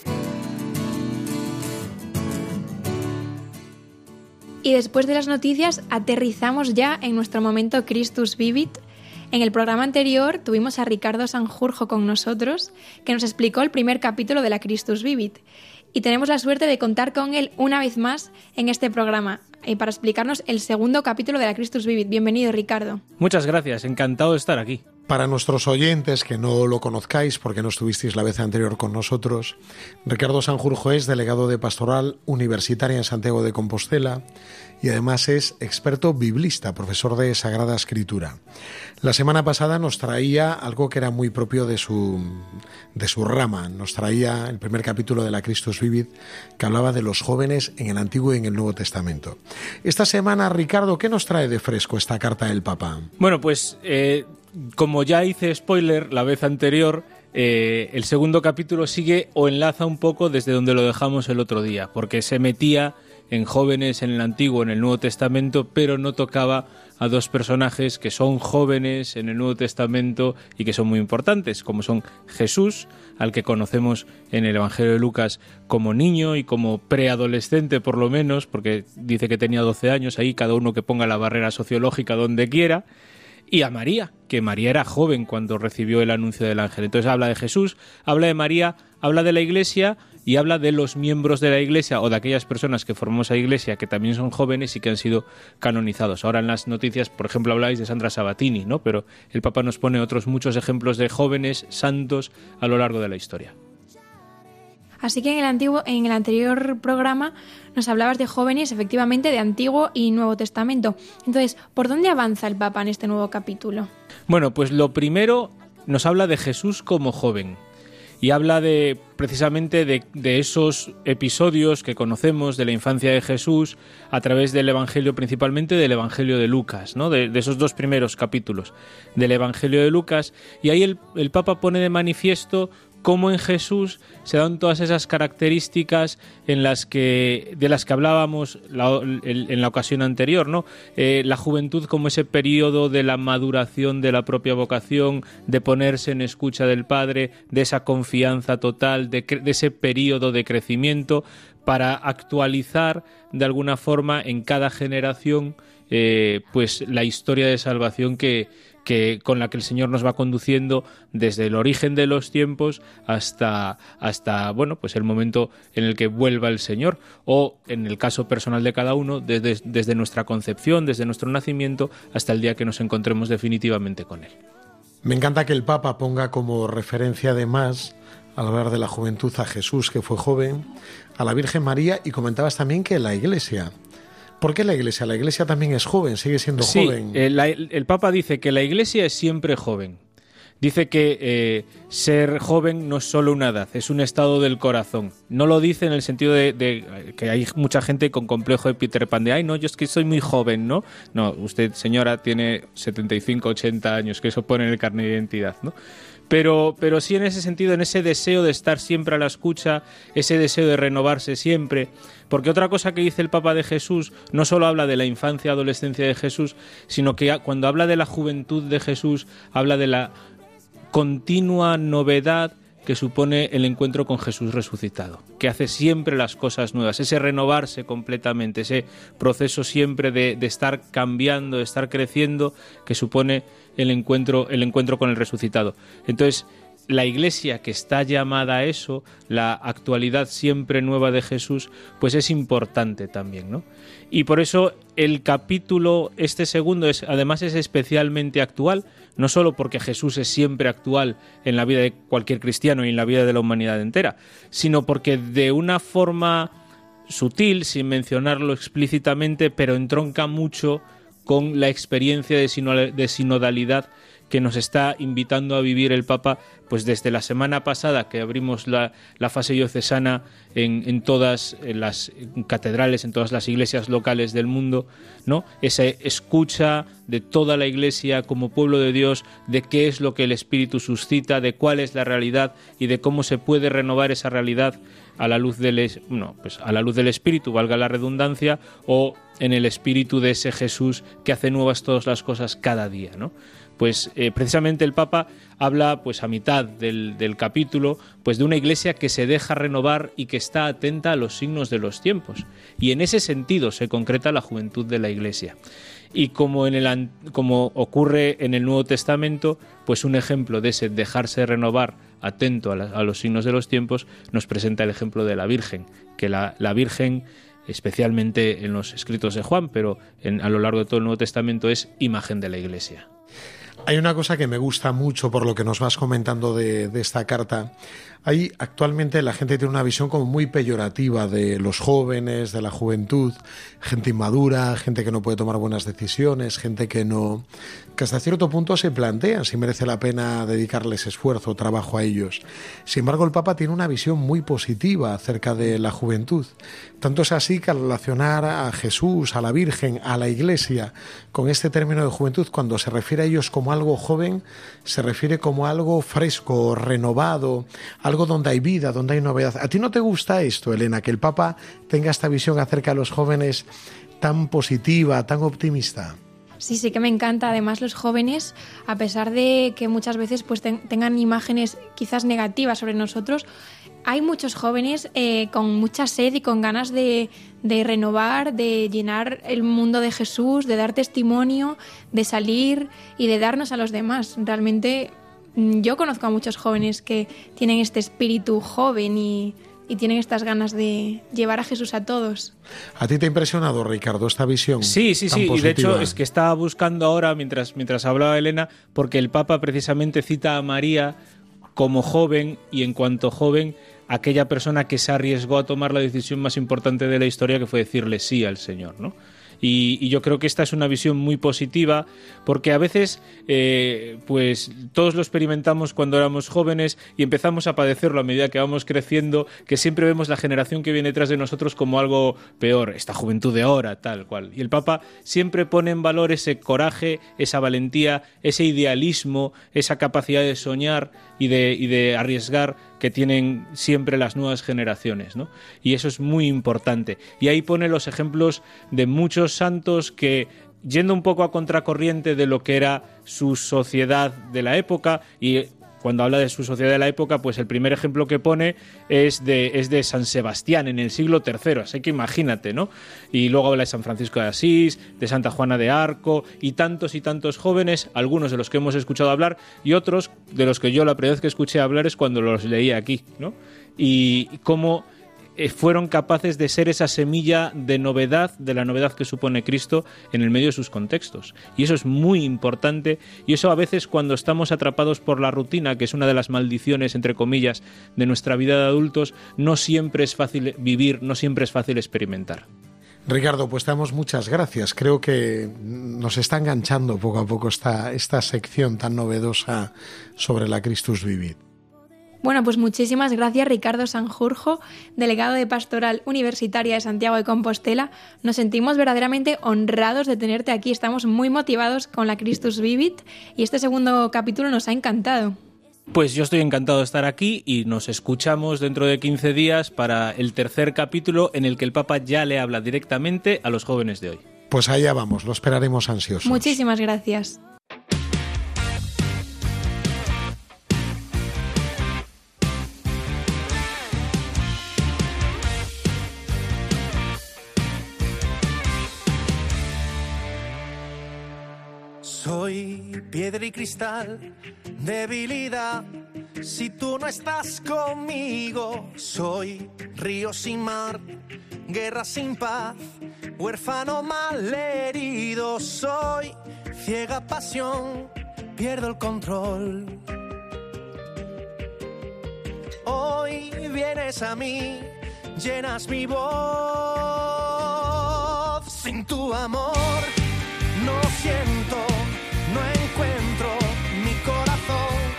Speaker 2: Y después de las noticias, aterrizamos ya en nuestro momento Christus Vivit. En el programa anterior tuvimos a Ricardo Sanjurjo con nosotros, que nos explicó el primer capítulo de la Christus Vivit. Y tenemos la suerte de contar con él una vez más en este programa, eh, para explicarnos el segundo capítulo de la Christus Vivit. Bienvenido, Ricardo.
Speaker 6: Muchas gracias, encantado de estar aquí.
Speaker 1: Para nuestros oyentes que no lo conozcáis porque no estuvisteis la vez anterior con nosotros, Ricardo Sanjurjo es delegado de Pastoral Universitaria en Santiago de Compostela y además es experto biblista, profesor de Sagrada Escritura. La semana pasada nos traía algo que era muy propio de su, de su rama, nos traía el primer capítulo de la Christus Vivit que hablaba de los jóvenes en el Antiguo y en el Nuevo Testamento. Esta semana, Ricardo, ¿qué nos trae de fresco esta carta del Papa?
Speaker 6: Bueno, pues eh, como ya hice spoiler la vez anterior, eh, el segundo capítulo sigue o enlaza un poco desde donde lo dejamos el otro día, porque se metía en jóvenes en el Antiguo, en el Nuevo Testamento, pero no tocaba a dos personajes que son jóvenes en el Nuevo Testamento y que son muy importantes, como son Jesús, al que conocemos en el Evangelio de Lucas como niño y como preadolescente por lo menos, porque dice que tenía 12 años, ahí cada uno que ponga la barrera sociológica donde quiera, y a María, que María era joven cuando recibió el anuncio del ángel. Entonces habla de Jesús, habla de María, habla de la iglesia y habla de los miembros de la iglesia o de aquellas personas que formamos la iglesia que también son jóvenes y que han sido canonizados. Ahora en las noticias, por ejemplo, habláis de Sandra Sabatini, ¿no? Pero el Papa nos pone otros muchos ejemplos de jóvenes santos a lo largo de la historia.
Speaker 2: Así que en el, antiguo, en el anterior programa nos hablabas de jóvenes, efectivamente, de Antiguo y Nuevo Testamento. Entonces, ¿por dónde avanza el Papa en este nuevo capítulo?
Speaker 6: Bueno, pues lo primero nos habla de Jesús como joven y habla de precisamente de, esos episodios que conocemos de la infancia de Jesús a través del Evangelio, principalmente del Evangelio de Lucas, ¿no? de, esos dos primeros capítulos del Evangelio de Lucas. Y ahí el Papa pone de manifiesto cómo en Jesús se dan todas esas características en las que de las que hablábamos en la ocasión anterior, ¿no? Eh, la juventud como ese periodo de la maduración de la propia vocación, de ponerse en escucha del Padre, de esa confianza total, de, de ese periodo de crecimiento para actualizar de alguna forma en cada generación eh, pues la historia de salvación que, que con la que el Señor nos va conduciendo desde el origen de los tiempos hasta hasta bueno pues el momento en el que vuelva el Señor o en el caso personal de cada uno desde, desde nuestra concepción desde nuestro nacimiento hasta el día que nos encontremos definitivamente con él.
Speaker 1: Me encanta que el Papa ponga como referencia además al hablar de la juventud a Jesús que fue joven a la Virgen María y comentabas también que la Iglesia ¿Por qué la Iglesia? La Iglesia también es joven, sigue siendo
Speaker 6: sí,
Speaker 1: joven.
Speaker 6: Eh, la, el Papa dice que la Iglesia es siempre joven. Dice que eh, ser joven no es solo una edad, es un estado del corazón. No lo dice en el sentido de, de, que hay mucha gente con complejo de Peter Pan de, ay, no, yo es que soy muy joven, ¿no? No, usted, señora, tiene 75, 80 años, que eso pone en el carnet de identidad, ¿no? Pero, pero sí en ese sentido, en ese deseo de estar siempre a la escucha, ese deseo de renovarse siempre. Porque otra cosa que dice el Papa de Jesús no solo habla de la infancia, adolescencia de Jesús, sino que cuando habla de la juventud de Jesús, habla de la continua novedad que supone el encuentro con Jesús resucitado, que hace siempre las cosas nuevas, ese renovarse completamente, ese proceso siempre de, estar cambiando, de estar creciendo, que supone el encuentro, el encuentro con el resucitado. Entonces, la iglesia que está llamada a eso, la actualidad siempre nueva de Jesús, pues es importante también, ¿no? Y por eso el capítulo, este segundo, es, además es especialmente actual, no solo porque Jesús es siempre actual en la vida de cualquier cristiano y en la vida de la humanidad entera, sino porque de una forma sutil, sin mencionarlo explícitamente, pero entronca mucho con la experiencia de, sinodalidad que nos está invitando a vivir el Papa, pues desde la semana pasada que abrimos la, fase diocesana en, en todas las catedrales, en todas las iglesias locales del mundo, ¿no? Esa escucha de toda la iglesia como pueblo de Dios, de qué es lo que el Espíritu suscita, de cuál es la realidad y de cómo se puede renovar esa realidad a la luz del no, pues a la luz del espíritu, valga la redundancia, o en el espíritu de ese Jesús que hace nuevas todas las cosas cada día, ¿no? Pues eh, precisamente el Papa habla, pues a mitad del, capítulo, pues de una iglesia que se deja renovar y que está atenta a los signos de los tiempos. Y en ese sentido se concreta la juventud de la iglesia. Y como, en el, como ocurre en el Nuevo Testamento, pues un ejemplo de ese dejarse renovar atento a los signos de los tiempos nos presenta el ejemplo de la Virgen, que la, la Virgen, especialmente en los escritos de Juan, pero en- a lo largo de todo el Nuevo Testamento, es imagen de la Iglesia.
Speaker 1: Hay una cosa que me gusta mucho por lo que nos vas comentando de, de esta carta. Ahí actualmente la gente tiene una visión como muy peyorativa de los jóvenes, de la juventud, gente inmadura, gente que no puede tomar buenas decisiones, gente que no, que hasta cierto punto se plantea si merece la pena dedicarles esfuerzo o trabajo a ellos. Sin embargo, el Papa tiene una visión muy positiva acerca de la juventud. Tanto es así que al relacionar a Jesús, a la Virgen, a la Iglesia con este término de juventud, cuando se refiere a ellos como algo joven, se refiere como algo fresco, renovado, algo donde hay vida, donde hay novedad. ¿A ti no te gusta esto, Elena, que el Papa tenga esta visión acerca de los jóvenes tan positiva, tan optimista?
Speaker 2: Sí, sí que me encanta. Además, los jóvenes, a pesar de que muchas veces pues, ten- tengan imágenes quizás negativas sobre nosotros, hay muchos jóvenes eh, con mucha sed y con ganas de, renovar, de llenar el mundo de Jesús, de dar testimonio, de salir y de darnos a los demás. Realmente yo conozco a muchos jóvenes que tienen este espíritu joven y, y tienen estas ganas de llevar a Jesús a todos.
Speaker 1: ¿A ti te ha impresionado, Ricardo, esta visión?
Speaker 6: Sí, sí,
Speaker 1: tan
Speaker 6: sí. Y de hecho es que estaba buscando ahora, mientras, mientras hablaba Elena, porque el Papa precisamente cita a María como joven y en cuanto joven, aquella persona que se arriesgó a tomar la decisión más importante de la historia, que fue decirle sí al Señor, ¿no? Y, yo creo que esta es una visión muy positiva porque a veces eh, pues todos lo experimentamos cuando éramos jóvenes y empezamos a padecerlo a medida que vamos creciendo que siempre vemos la generación que viene detrás de nosotros como algo peor. Esta juventud de ahora tal cual. Y el Papa siempre pone en valor ese coraje esa valentía ese idealismo esa capacidad de soñar y de, y de arriesgar que tienen siempre las nuevas generaciones, ¿no? Y eso es muy importante. Y ahí pone los ejemplos de muchos santos que yendo un poco a contracorriente de lo que era su sociedad de la época y cuando habla de su sociedad de la época, pues el primer ejemplo que pone es de, es de San Sebastián en el siglo III, así que imagínate, ¿no? Y luego habla de San Francisco de Asís, de Santa Juana de Arco y tantos y tantos jóvenes, algunos de los que hemos escuchado hablar y otros de los que yo la primera vez que escuché hablar es cuando los leí aquí, ¿no? Y cómo fueron capaces de ser esa semilla de novedad, de la novedad que supone Cristo en el medio de sus contextos. Y eso es muy importante y eso a veces cuando estamos atrapados por la rutina, que es una de las maldiciones, entre comillas, de nuestra vida de adultos, no siempre es fácil vivir, no siempre es fácil experimentar.
Speaker 1: Ricardo, pues damos muchas gracias. Creo que nos está enganchando poco a poco esta, esta sección tan novedosa sobre la Christus Vivit.
Speaker 2: Bueno, pues muchísimas gracias Ricardo Sanjurjo, delegado de Pastoral Universitaria de Santiago de Compostela. Nos sentimos verdaderamente honrados de tenerte aquí. Estamos muy motivados con la Christus Vivit y este segundo capítulo nos ha encantado.
Speaker 6: Pues yo estoy encantado de estar aquí y nos escuchamos dentro de 15 días para el tercer capítulo en el que el Papa ya le habla directamente a los jóvenes de hoy.
Speaker 1: Pues allá vamos, lo esperaremos ansiosos.
Speaker 2: Muchísimas gracias.
Speaker 8: Y cristal, debilidad. Si tú no estás conmigo, soy río sin mar, guerra sin paz, huérfano malherido. Soy ciega pasión, pierdo el control. Hoy vienes a mí, llenas mi voz. Sin tu amor no siento, no encuentro mi
Speaker 1: corazón.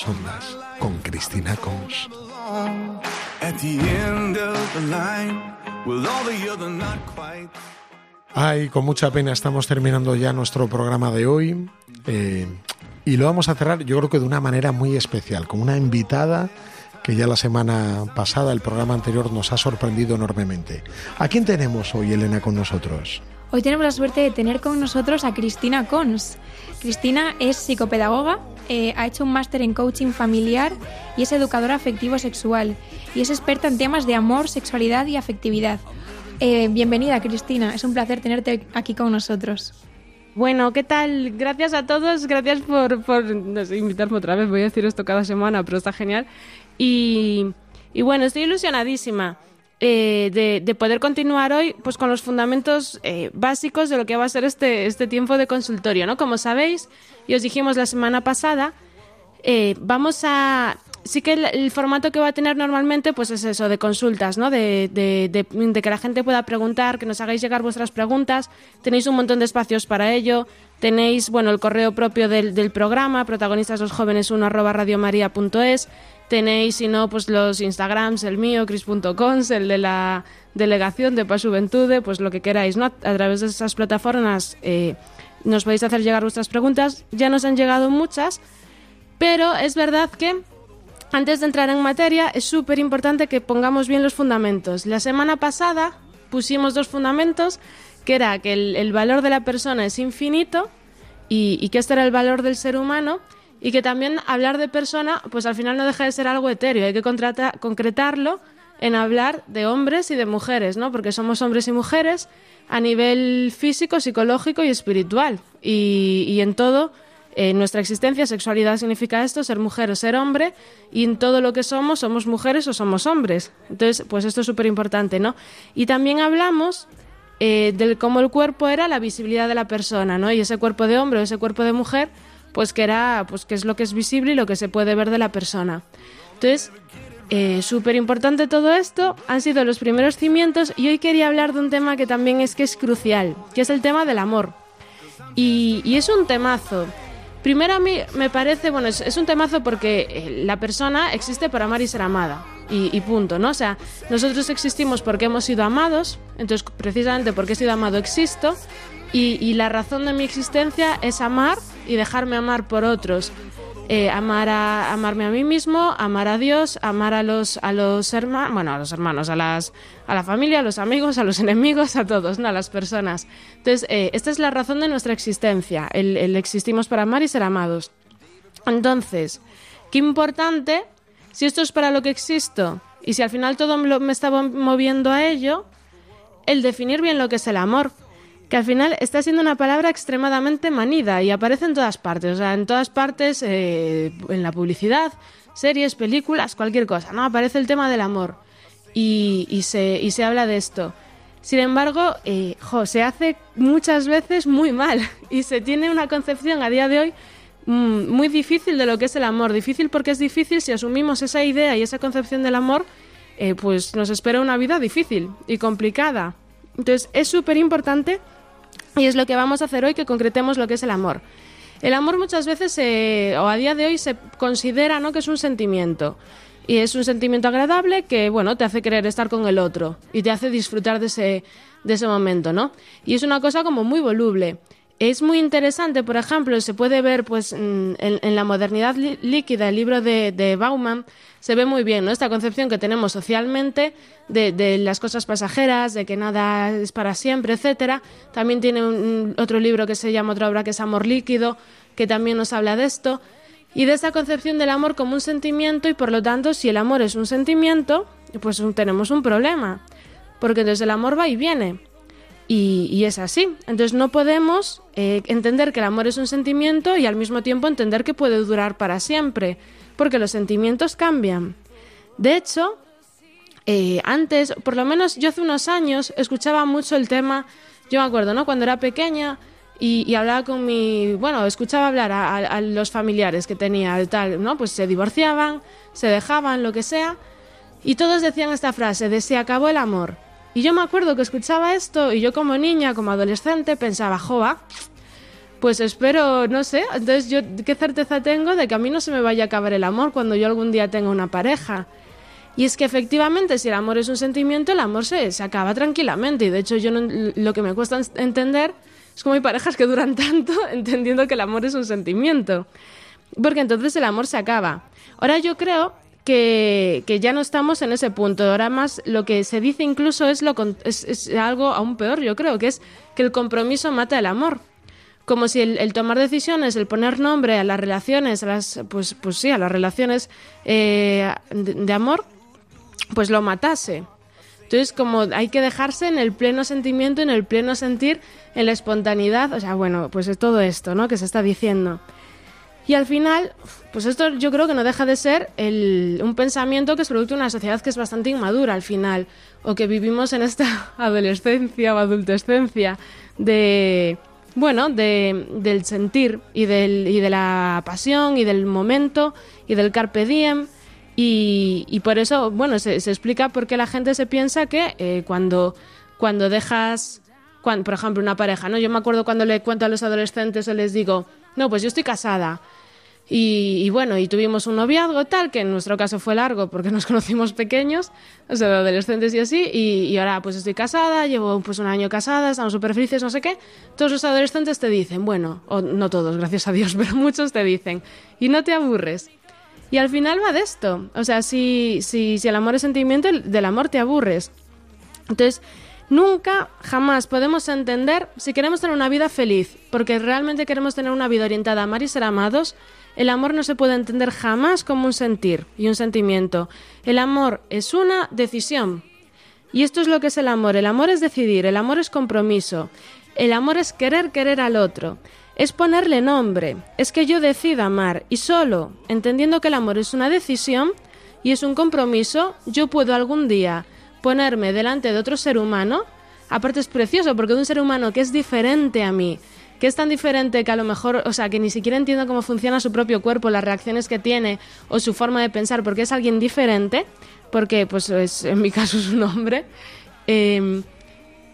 Speaker 1: Las ondas con Cristina Cons. Ay, con mucha pena estamos terminando ya nuestro programa de hoy eh, y lo vamos a cerrar yo creo que de una manera muy especial, con una invitada que ya la semana pasada, el programa anterior, nos ha sorprendido enormemente. ¿A quién tenemos hoy, Elena, con nosotros?
Speaker 2: Hoy tenemos la suerte de tener con nosotros a Cristina Cons. Cristina es psicopedagoga, eh, ha hecho un máster en coaching familiar y es educadora afectivo-sexual y es experta en temas de amor, sexualidad y afectividad. Eh, bienvenida, Cristina. Es un placer tenerte aquí con nosotros.
Speaker 9: Bueno, ¿qué tal? Gracias a todos, gracias por, por no sé, invitarme otra vez. Voy a decir esto cada semana, pero está genial. Y, y bueno, estoy ilusionadísima eh, de, de poder continuar hoy pues, con los fundamentos eh, básicos de lo que va a ser este, este tiempo de consultorio. ¿no? Como sabéis, y os dijimos la semana pasada, eh, vamos a sí que el, formato que va a tener normalmente pues es eso de consultas no de, de- de- de que la gente pueda preguntar que nos hagáis llegar vuestras preguntas tenéis un montón de espacios para ello tenéis bueno el correo propio del, del programa protagonistas los jóvenes 1 arroba radiomaria.es tenéis si no pues los instagrams el mío cris.cons el de la delegación de Paz Juventude pues lo que queráis no a través de esas plataformas eh, nos podéis hacer llegar vuestras preguntas ya nos han llegado muchas pero es verdad que antes de entrar en materia, es súper importante que pongamos bien los fundamentos. La semana pasada pusimos dos fundamentos, que era que el, el valor de la persona es infinito y, y que este era el valor del ser humano y que también hablar de persona, pues al final no deja de ser algo etéreo, hay que concretarlo en hablar de hombres y de mujeres, ¿no? Porque somos hombres y mujeres a nivel físico, psicológico y espiritual. Y, en todo, en nuestra existencia, sexualidad significa esto, ser mujer o ser hombre, y en todo lo que somos, somos mujeres o somos hombres. Entonces, pues esto es súper importante, ¿no? Y también hablamos eh, del cómo el cuerpo era la visibilidad de la persona, ¿no? Y ese cuerpo de hombre o ese cuerpo de mujer, pues que era, pues que es lo que es visible y lo que se puede ver de la persona. Entonces, eh, súper importante todo esto, han sido los primeros cimientos y hoy quería hablar de un tema que también es que es crucial, que es el tema del amor. Y, y es un temazo. Primero a mí me parece, bueno, es, es un temazo porque eh, la persona existe para amar y ser amada. Y, y punto, ¿no? O sea, nosotros existimos porque hemos sido amados, entonces precisamente porque he sido amado existo, y, y la razón de mi existencia es amar y dejarme amar por otros. Eh, amar a, amarme a mí mismo, amar a Dios, amar a los, a los hermanos, bueno, a los hermanos, a, las, a la familia, a los amigos, a los enemigos, a todos, ¿no? a las personas. Entonces, eh, esta es la razón de nuestra existencia, el, el existimos para amar y ser amados. Entonces, qué importante, si esto es para lo que existo y si al final todo me lo- me está moviendo a ello, el definir bien lo que es el amor que al final está siendo una palabra extremadamente manida y aparece en todas partes, o sea, en todas partes, eh, en la publicidad, series, películas, cualquier cosa, ¿no? Aparece el tema del amor y, y se, y se habla de esto. Sin embargo, eh, se hace muchas veces muy mal y se tiene una concepción a día de hoy mm, muy difícil de lo que es el amor. Difícil porque es difícil si asumimos esa idea y esa concepción del amor, eh, pues nos espera una vida difícil y complicada. Entonces es súper importante y es lo que vamos a hacer hoy, que concretemos lo que es el amor. El amor muchas veces, o a día de hoy, se considera ¿no? que es un sentimiento. Y es un sentimiento agradable que, bueno, te hace querer estar con el otro y te hace disfrutar de ese, de ese momento, ¿no? Y es una cosa como muy voluble. Es muy interesante, por ejemplo, se puede ver pues mm, en, la modernidad lí- líquida, el libro de, Bauman, se ve muy bien ¿no? esta concepción que tenemos socialmente de, las cosas pasajeras, de que nada es para siempre, etcétera. También tiene un- otro libro que se llama, otra obra que es Amor líquido, que también nos habla de esto. Y de esta concepción del amor como un sentimiento y por lo tanto si el amor es un sentimiento, pues tenemos un problema. Porque entonces el amor va y viene. Y, y es así. Entonces no podemos eh, entender que el amor es un sentimiento y al mismo tiempo entender que puede durar para siempre, porque los sentimientos cambian. De hecho, eh, antes, por lo menos yo hace unos años, escuchaba mucho el tema, yo me acuerdo, ¿no? Cuando era pequeña y, hablaba con mi, bueno, escuchaba hablar a, a- a los familiares que tenía, tal, ¿no? Pues se divorciaban, se dejaban, lo que sea, y todos decían esta frase de se acabó el amor. Y yo me acuerdo que escuchaba esto y yo como niña, como adolescente, pensaba, joa, pues espero, no sé, entonces yo qué certeza tengo de que a mí no se me vaya a acabar el amor cuando yo algún día tenga una pareja. Y es que efectivamente, si el amor es un sentimiento, el amor se, se acaba tranquilamente. Y de hecho, yo no- lo que me cuesta en- entender es como hay parejas que duran tanto entendiendo que el amor es un sentimiento. Porque entonces el amor se acaba. Ahora yo creo que, que ya no estamos en ese punto. Ahora más lo que se dice incluso es, lo, es, es algo aún peor, yo creo, que es que el compromiso mata el amor como si el, el tomar decisiones, el poner nombre a las relaciones, a las, pues, pues sí, a las relaciones eh, de, de amor, pues lo matase. Entonces, como hay que dejarse en el pleno sentimiento, en el pleno sentir, en la espontaneidad, o sea, bueno, pues es todo esto, ¿no? Que se está diciendo. Y al final, pues esto yo creo que no deja de ser el- un pensamiento que es producto de una sociedad que es bastante inmadura al final, o que vivimos en esta adolescencia o adultescencia de, bueno, de, del sentir y, del, y de la pasión y del momento y del carpe diem. Y, y por eso, bueno, se, explica por qué la gente se piensa que eh, cuando, cuando dejas, cuan- por ejemplo, una pareja, ¿no? Yo me acuerdo cuando le cuento a los adolescentes o les digo, no, pues yo estoy casada. Y, y bueno, y tuvimos un noviazgo tal, que en nuestro caso fue largo porque nos conocimos pequeños, o sea, adolescentes y así, y, y ahora pues estoy casada, llevo pues un año casada, estamos súper felices, no sé qué. Todos los adolescentes te dicen, bueno, o no todos, gracias a Dios, pero muchos te dicen, y no te aburres. Y al final va de esto, o sea, si, si, si el amor es sentimiento, del amor te aburres. Entonces, nunca, jamás podemos entender si queremos tener una vida feliz, porque realmente queremos tener una vida orientada a amar y ser amados, el amor no se puede entender jamás como un sentir y un sentimiento. El amor es una decisión. Y esto es lo que es el amor. El amor es decidir, el amor es compromiso. El amor es querer querer al otro. Es ponerle nombre. Es que yo decida amar. Y solo entendiendo que el amor es una decisión y es un compromiso, yo puedo algún día ponerme delante de otro ser humano. Aparte es precioso porque de un ser humano que es diferente a mí, que es tan diferente que a lo mejor, o sea, que ni siquiera entiendo cómo funciona su propio cuerpo, las reacciones que tiene o su forma de pensar, porque es alguien diferente, porque pues es, en mi caso es un hombre, eh,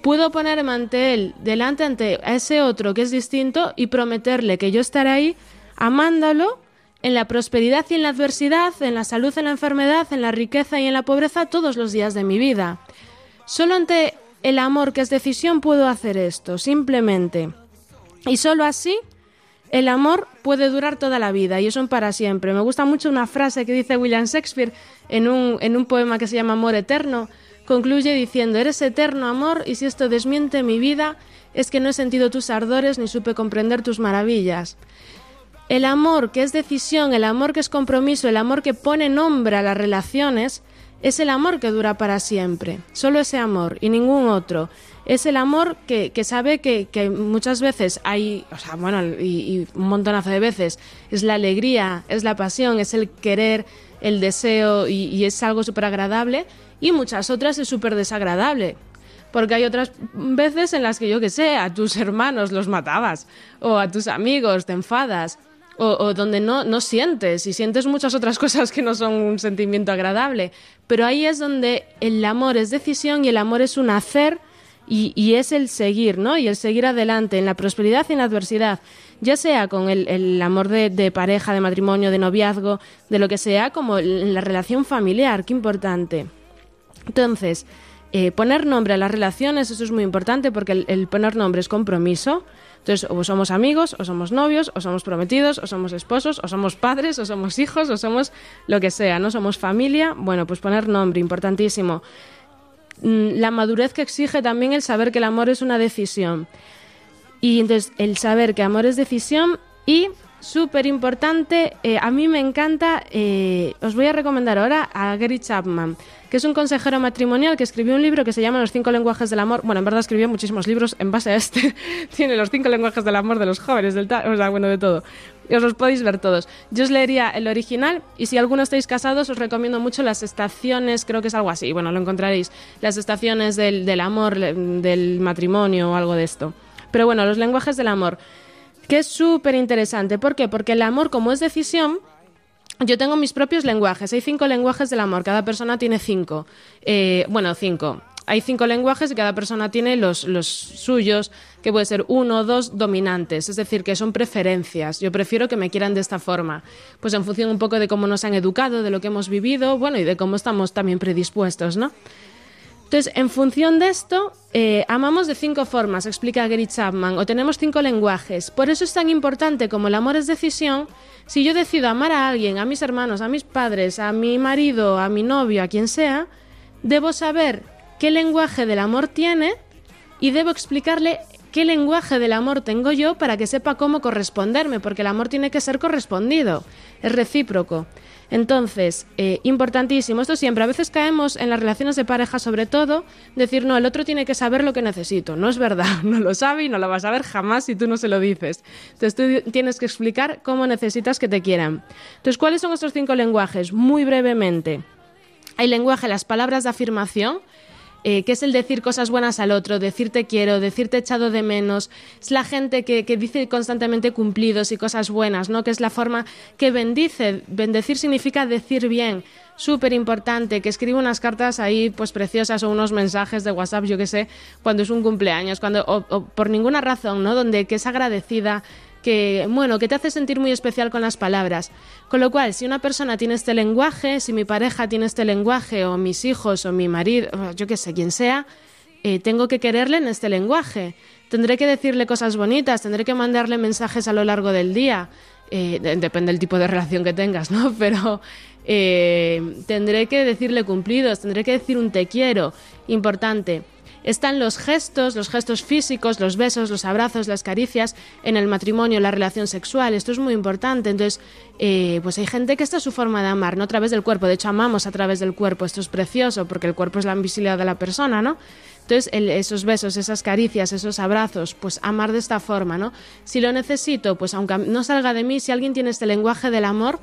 Speaker 9: puedo ponerme ante él, delante ante ese otro que es distinto y prometerle que yo estaré ahí amándolo en la prosperidad y en la adversidad, en la salud, en la enfermedad, en la riqueza y en la pobreza todos los días de mi vida. Solo ante el amor que es decisión puedo hacer esto, simplemente. Y solo así el amor puede durar toda la vida y es un para siempre. Me gusta mucho una frase que dice William Shakespeare en un, en un poema que se llama Amor Eterno. Concluye diciendo, eres eterno amor y si esto desmiente mi vida es que no he sentido tus ardores ni supe comprender tus maravillas. El amor que es decisión, el amor que es compromiso, el amor que pone nombre a las relaciones, es el amor que dura para siempre. Solo ese amor y ningún otro. Es el amor que, sabe que, muchas veces hay, o sea, bueno, y, un montonazo de veces, es la alegría, es la pasión, es el querer, el deseo y, y es algo súper agradable. Y muchas otras es súper desagradable. Porque hay otras veces en las que yo que sé, a tus hermanos los matabas, o a tus amigos te enfadas, o, o donde no, no sientes, y sientes muchas otras cosas que no son un sentimiento agradable. Pero ahí es donde el amor es decisión y el amor es un hacer y, y es el seguir, ¿no? Y el seguir adelante en la prosperidad y en la adversidad, ya sea con el, el amor de, pareja, de matrimonio, de noviazgo, de lo que sea, como la relación familiar, qué importante. Entonces, Eh, poner nombre a las relaciones, eso es muy importante porque el, el poner nombre es compromiso. Entonces, o somos amigos, o somos novios, o somos prometidos, o somos esposos, o somos padres, o somos hijos, o somos lo que sea, ¿no? Somos familia. Bueno, pues poner nombre, importantísimo. Mm, La madurez que exige también el saber que el amor es una decisión. Y entonces, el saber que amor es decisión y súper importante, eh, a mí me encanta, eh, os voy a recomendar ahora a Gary Chapman, que es un consejero matrimonial que escribió un libro que se llama Los cinco lenguajes del amor. Bueno, en verdad escribió muchísimos libros en base a este. Tiene los cinco lenguajes del amor de los jóvenes, del o sea, bueno, de todo. Os los podéis ver todos. Yo os leería el original y si alguno estáis casados os recomiendo mucho las estaciones, creo que es algo así, bueno, lo encontraréis, las estaciones del, del amor, del matrimonio o algo de esto. Pero bueno, los lenguajes del amor, que es súper interesante. ¿Por qué? Porque el amor, como es decisión, yo tengo mis propios lenguajes. Hay cinco lenguajes del amor. Cada persona tiene cinco. Eh, bueno, cinco. Hay cinco lenguajes y cada persona tiene los, los suyos, que puede ser uno o dos dominantes, es decir, que son preferencias. Yo prefiero que me quieran de esta forma, pues en función un poco de cómo nos han educado, de lo que hemos vivido, bueno, y de cómo estamos también predispuestos, ¿no? Entonces, en función de esto, eh, amamos de cinco formas, explica Gary Chapman, o tenemos cinco lenguajes. Por eso es tan importante como el amor es decisión. Si yo decido amar a alguien, a mis hermanos, a mis padres, a mi marido, a mi novio, a quien sea, debo saber qué lenguaje del amor tiene y debo explicarle qué lenguaje del amor tengo yo para que sepa cómo corresponderme, porque el amor tiene que ser correspondido, es recíproco. Entonces, eh, importantísimo, esto siempre, a veces caemos en las relaciones de pareja sobre todo, decir, no, el otro tiene que saber lo que necesito. No es verdad, no lo sabe y no lo va a saber jamás si tú no se lo dices. Entonces tú tienes que explicar cómo necesitas que te quieran. Entonces, ¿cuáles son estos cinco lenguajes? Muy brevemente. Hay lenguaje, las palabras de afirmación, eh, que es el decir cosas buenas al otro, decir te quiero, decirte echado de menos. Es la gente que, que dice constantemente cumplidos y cosas buenas, ¿no? Que es la forma que bendice. Bendecir significa decir bien. Súper importante, que escribe unas cartas ahí pues preciosas o unos mensajes de WhatsApp, yo qué sé, cuando es un cumpleaños, cuando, o, o por ninguna razón, ¿no? Donde que es agradecida, que, bueno, que te hace sentir muy especial con las palabras. Con lo cual, si una persona tiene este lenguaje, si mi pareja tiene este lenguaje, o mis hijos, o mi marido, o yo qué sé, quien sea, eh, tengo que quererle en este lenguaje. Tendré que decirle cosas bonitas, tendré que mandarle mensajes a lo largo del día. Eh, de- depende del tipo de relación que tengas, ¿no? Pero eh, tendré que decirle cumplidos, tendré que decir un te quiero, importante. Están los gestos, los gestos físicos, los besos, los abrazos, las caricias en el matrimonio, la relación sexual. Esto es muy importante. Entonces, eh, pues hay gente que esta es su forma de amar, no a través del cuerpo. De hecho, amamos a través del cuerpo. Esto es precioso porque el cuerpo es la invisibilidad de la persona, ¿no? Entonces, el- esos besos, esas caricias, esos abrazos, pues amar de esta forma, ¿no? Si lo necesito, pues aunque no salga de mí, si alguien tiene este lenguaje del amor,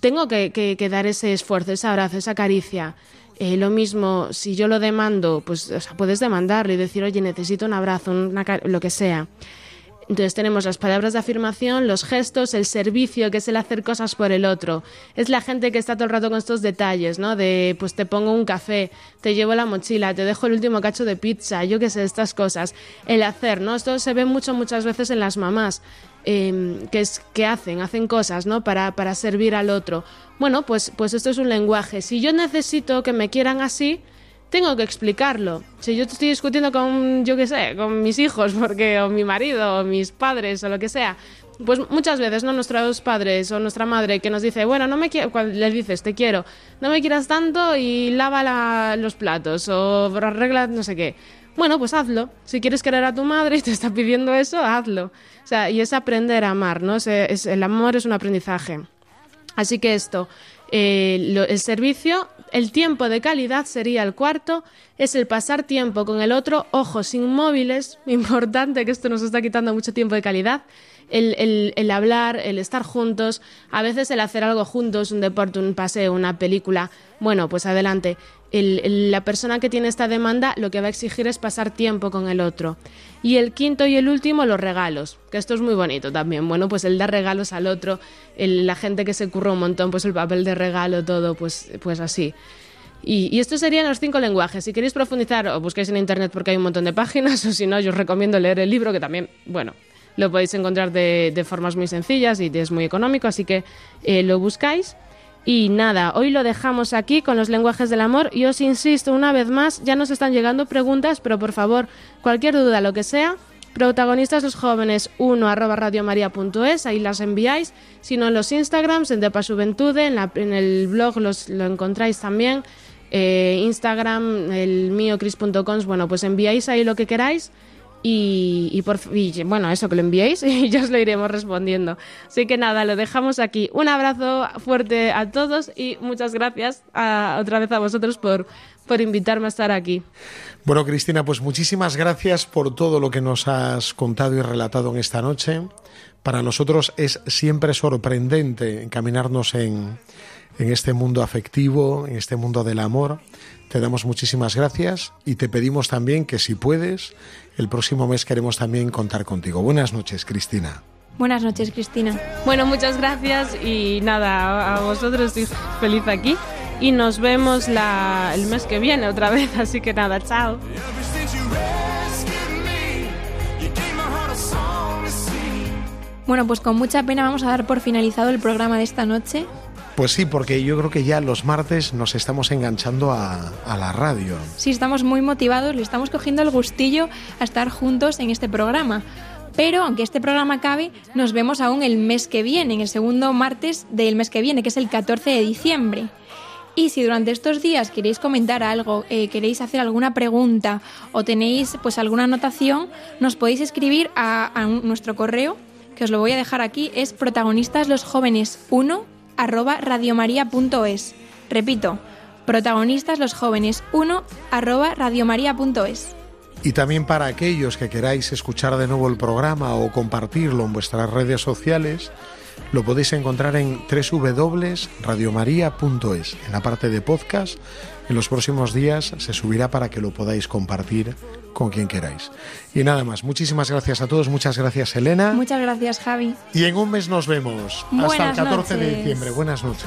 Speaker 9: tengo que, que- que dar ese esfuerzo, ese abrazo, esa caricia. Eh, lo mismo, si yo lo demando, pues puedes demandarlo y decir, oye, necesito un abrazo, una lo que sea. Entonces tenemos las palabras de afirmación, los gestos, el servicio, que es el hacer cosas por el otro. Es la gente que está todo el rato con estos detalles, ¿no? De, pues te pongo un café, te llevo la mochila, te dejo el último cacho de pizza, yo qué sé, estas cosas. El hacer, ¿no? Esto se ve mucho, muchas veces en las mamás, eh, que, es, que hacen, hacen cosas, ¿no? Para, para servir al otro. Bueno, pues, pues esto es un lenguaje. Si yo necesito que me quieran así, tengo que explicarlo. Si yo estoy discutiendo con, yo qué sé, con mis hijos, porque, o mi marido, o mis padres, o lo que sea, pues muchas veces, ¿no? Nuestros padres o nuestra madre que nos dice, bueno, no me quiero, cuando le dices, te quiero, no me quieras tanto y lava la- los platos, o arregla no sé qué. Bueno, pues hazlo. Si quieres querer a tu madre y te está pidiendo eso, hazlo. O sea, y es aprender a amar, ¿no? Es- el amor es un aprendizaje. Así que esto, eh, lo- el servicio, el tiempo de calidad sería el cuarto, es el pasar tiempo con el otro, ojos inmóviles, importante que esto nos está quitando mucho tiempo de calidad, el, hablar, el estar juntos, a veces el hacer algo juntos, un deporte, un paseo, una película, bueno, pues adelante. El- el- la persona que tiene esta demanda lo que va a exigir es pasar tiempo con el otro. Y el quinto y el último, los regalos, que esto es muy bonito también. Bueno, pues el dar regalos al otro, la gente que se curra un montón, pues el papel de regalo, todo, pues, pues así. Y, y estos serían los cinco lenguajes. Si queréis profundizar, o busquéis en internet porque hay un montón de páginas, o si no, yo os recomiendo leer el libro, que también, bueno, lo podéis encontrar de, formas muy sencillas y es muy económico, así que eh, lo buscáis. Y nada, hoy lo dejamos aquí con los lenguajes del amor y os insisto una vez más, ya nos están llegando preguntas, pero por favor, cualquier duda, lo que sea, protagonistas los jóvenes 1 arroba radiomaria.es, ahí las enviáis, sino en los Instagrams, en Depa Juventude, en, la- el blog los, lo encontráis también, eh, Instagram, el mío cris.com, bueno, pues enviáis ahí lo que queráis y, por bueno, eso que lo enviéis y ya os lo iremos respondiendo. Así que nada, lo dejamos aquí. Un abrazo fuerte a todos y muchas gracias otra vez a vosotros por, por invitarme a estar aquí.
Speaker 1: Bueno, Cristina, pues muchísimas gracias por todo lo que nos has contado y relatado en esta noche. Para nosotros es siempre sorprendente encaminarnos en, en este mundo afectivo, en este mundo del amor. Te damos muchísimas gracias y te pedimos también que si puedes, el próximo mes queremos también contar contigo. Buenas noches, Cristina.
Speaker 2: Buenas noches, Cristina.
Speaker 9: Bueno, muchas gracias y nada, a, vosotros estoy feliz aquí y nos vemos el mes que viene otra vez, así que nada, chao.
Speaker 2: Bueno, pues con mucha pena vamos a dar por finalizado el programa de esta noche.
Speaker 1: Pues sí, porque yo creo que ya los martes nos estamos enganchando a, la radio.
Speaker 2: Sí, estamos muy motivados, le estamos cogiendo el gustillo a estar juntos en este programa. Pero aunque este programa acabe, nos vemos aún el mes que viene, en el segundo martes del mes que viene, que es el 14 de diciembre. Y si durante estos días queréis comentar algo, eh, queréis hacer alguna pregunta o tenéis pues alguna anotación, nos podéis escribir a, a nuestro correo, que os lo voy a dejar aquí, es protagonistasLosJovenes1 arroba radiomaria.es. Repito, protagonistasLosJovenes1 arroba radiomaria.es.
Speaker 1: Y también para aquellos que queráis escuchar de nuevo el programa o compartirlo en vuestras redes sociales, lo podéis encontrar en www.radiomaria.es. En la parte de podcast, en los próximos días se subirá para que lo podáis compartir con quien queráis. Y nada más, muchísimas gracias a todos, muchas gracias Elena.
Speaker 2: Muchas gracias, Javi.
Speaker 1: Y en un mes nos vemos. Hasta el 14 de diciembre. Buenas noches.